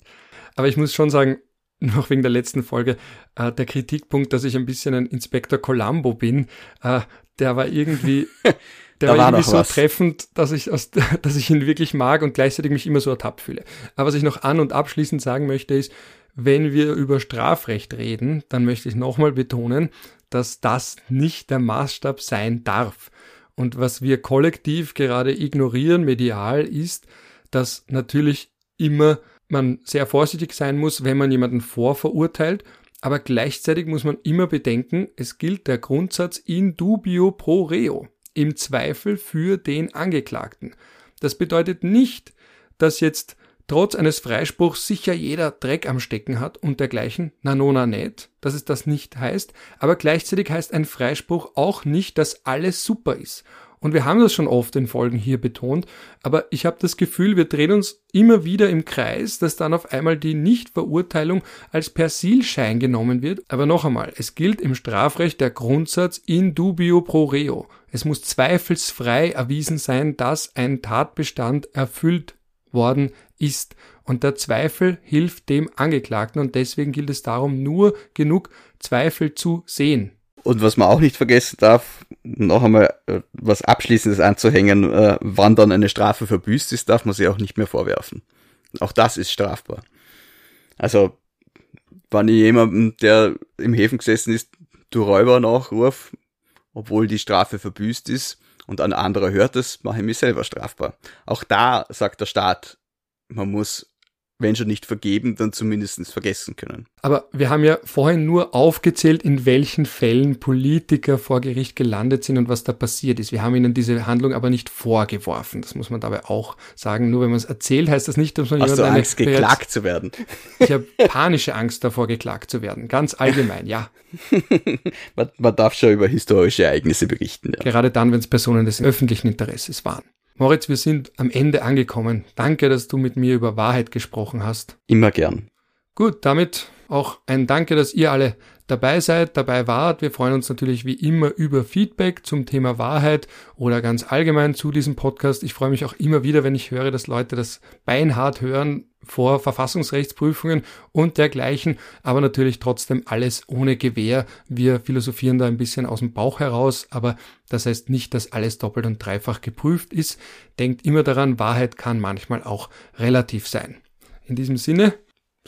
aber ich muss schon sagen, noch wegen der letzten Folge, äh, der Kritikpunkt, dass ich ein bisschen ein Inspektor Columbo bin, äh, der war irgendwie, der war, war irgendwie so was. treffend, dass ich, aus, dass ich ihn wirklich mag und gleichzeitig mich immer so ertappt fühle. Aber was ich noch an- und abschließend sagen möchte, ist, wenn wir über Strafrecht reden, dann möchte ich nochmal betonen, dass das nicht der Maßstab sein darf. Und was wir kollektiv gerade ignorieren, medial, ist, dass natürlich immer man sehr vorsichtig sein muss, wenn man jemanden vorverurteilt, aber gleichzeitig muss man immer bedenken, es gilt der Grundsatz in dubio pro reo, im Zweifel für den Angeklagten. Das bedeutet nicht, dass jetzt trotz eines Freispruchs sicher jeder Dreck am Stecken hat und dergleichen, na nona net, dass es das nicht heißt, aber gleichzeitig heißt ein Freispruch auch nicht, dass alles super ist. Und wir haben das schon oft in Folgen hier betont, aber ich habe das Gefühl, wir drehen uns immer wieder im Kreis, dass dann auf einmal die Nichtverurteilung als Persilschein genommen wird. Aber noch einmal, es gilt im Strafrecht der Grundsatz in dubio pro reo. Es muss zweifelsfrei erwiesen sein, dass ein Tatbestand erfüllt worden ist. Und der Zweifel hilft dem Angeklagten und deswegen gilt es darum, nur genug Zweifel zu sehen. Und was man auch nicht vergessen darf, noch einmal äh, was Abschließendes anzuhängen, äh, wann dann eine Strafe verbüßt ist, darf man sie auch nicht mehr vorwerfen. Auch das ist strafbar. Also, wenn ich jemandem, der im Häfen gesessen ist, du Räuber nachruf, obwohl die Strafe verbüßt ist, und ein anderer hört es, mache ich mich selber strafbar. Auch da sagt der Staat, man muss wenn schon nicht vergeben, dann zumindest vergessen können. Aber wir haben ja vorhin nur aufgezählt, in welchen Fällen Politiker vor Gericht gelandet sind und was da passiert ist. Wir haben ihnen diese Handlung aber nicht vorgeworfen. Das muss man dabei auch sagen. Nur wenn man es erzählt, heißt das nicht, dass man Hast du Angst, geklagt zu werden? Ich habe panische Angst davor, geklagt zu werden. Ganz allgemein, ja. man, man, darf schon über historische Ereignisse berichten. Ja. Gerade dann, wenn es Personen des öffentlichen Interesses waren. Moritz, wir sind am Ende angekommen. Danke, dass du mit mir über Wahrheit gesprochen hast. Immer gern. Gut, damit auch ein Danke, dass ihr alle dabei seid, dabei wart. Wir freuen uns natürlich wie immer über Feedback zum Thema Wahrheit oder ganz allgemein zu diesem Podcast. Ich freue mich auch immer wieder, wenn ich höre, dass Leute das beinhart hören vor Verfassungsrechtsprüfungen und dergleichen, aber natürlich trotzdem alles ohne Gewehr. Wir philosophieren da ein bisschen aus dem Bauch heraus, aber das heißt nicht, dass alles doppelt und dreifach geprüft ist. Denkt immer daran, Wahrheit kann manchmal auch relativ sein. In diesem Sinne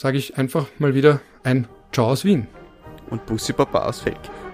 sage ich einfach mal wieder ein Ciao aus Wien und Bussi Papa aus Fake.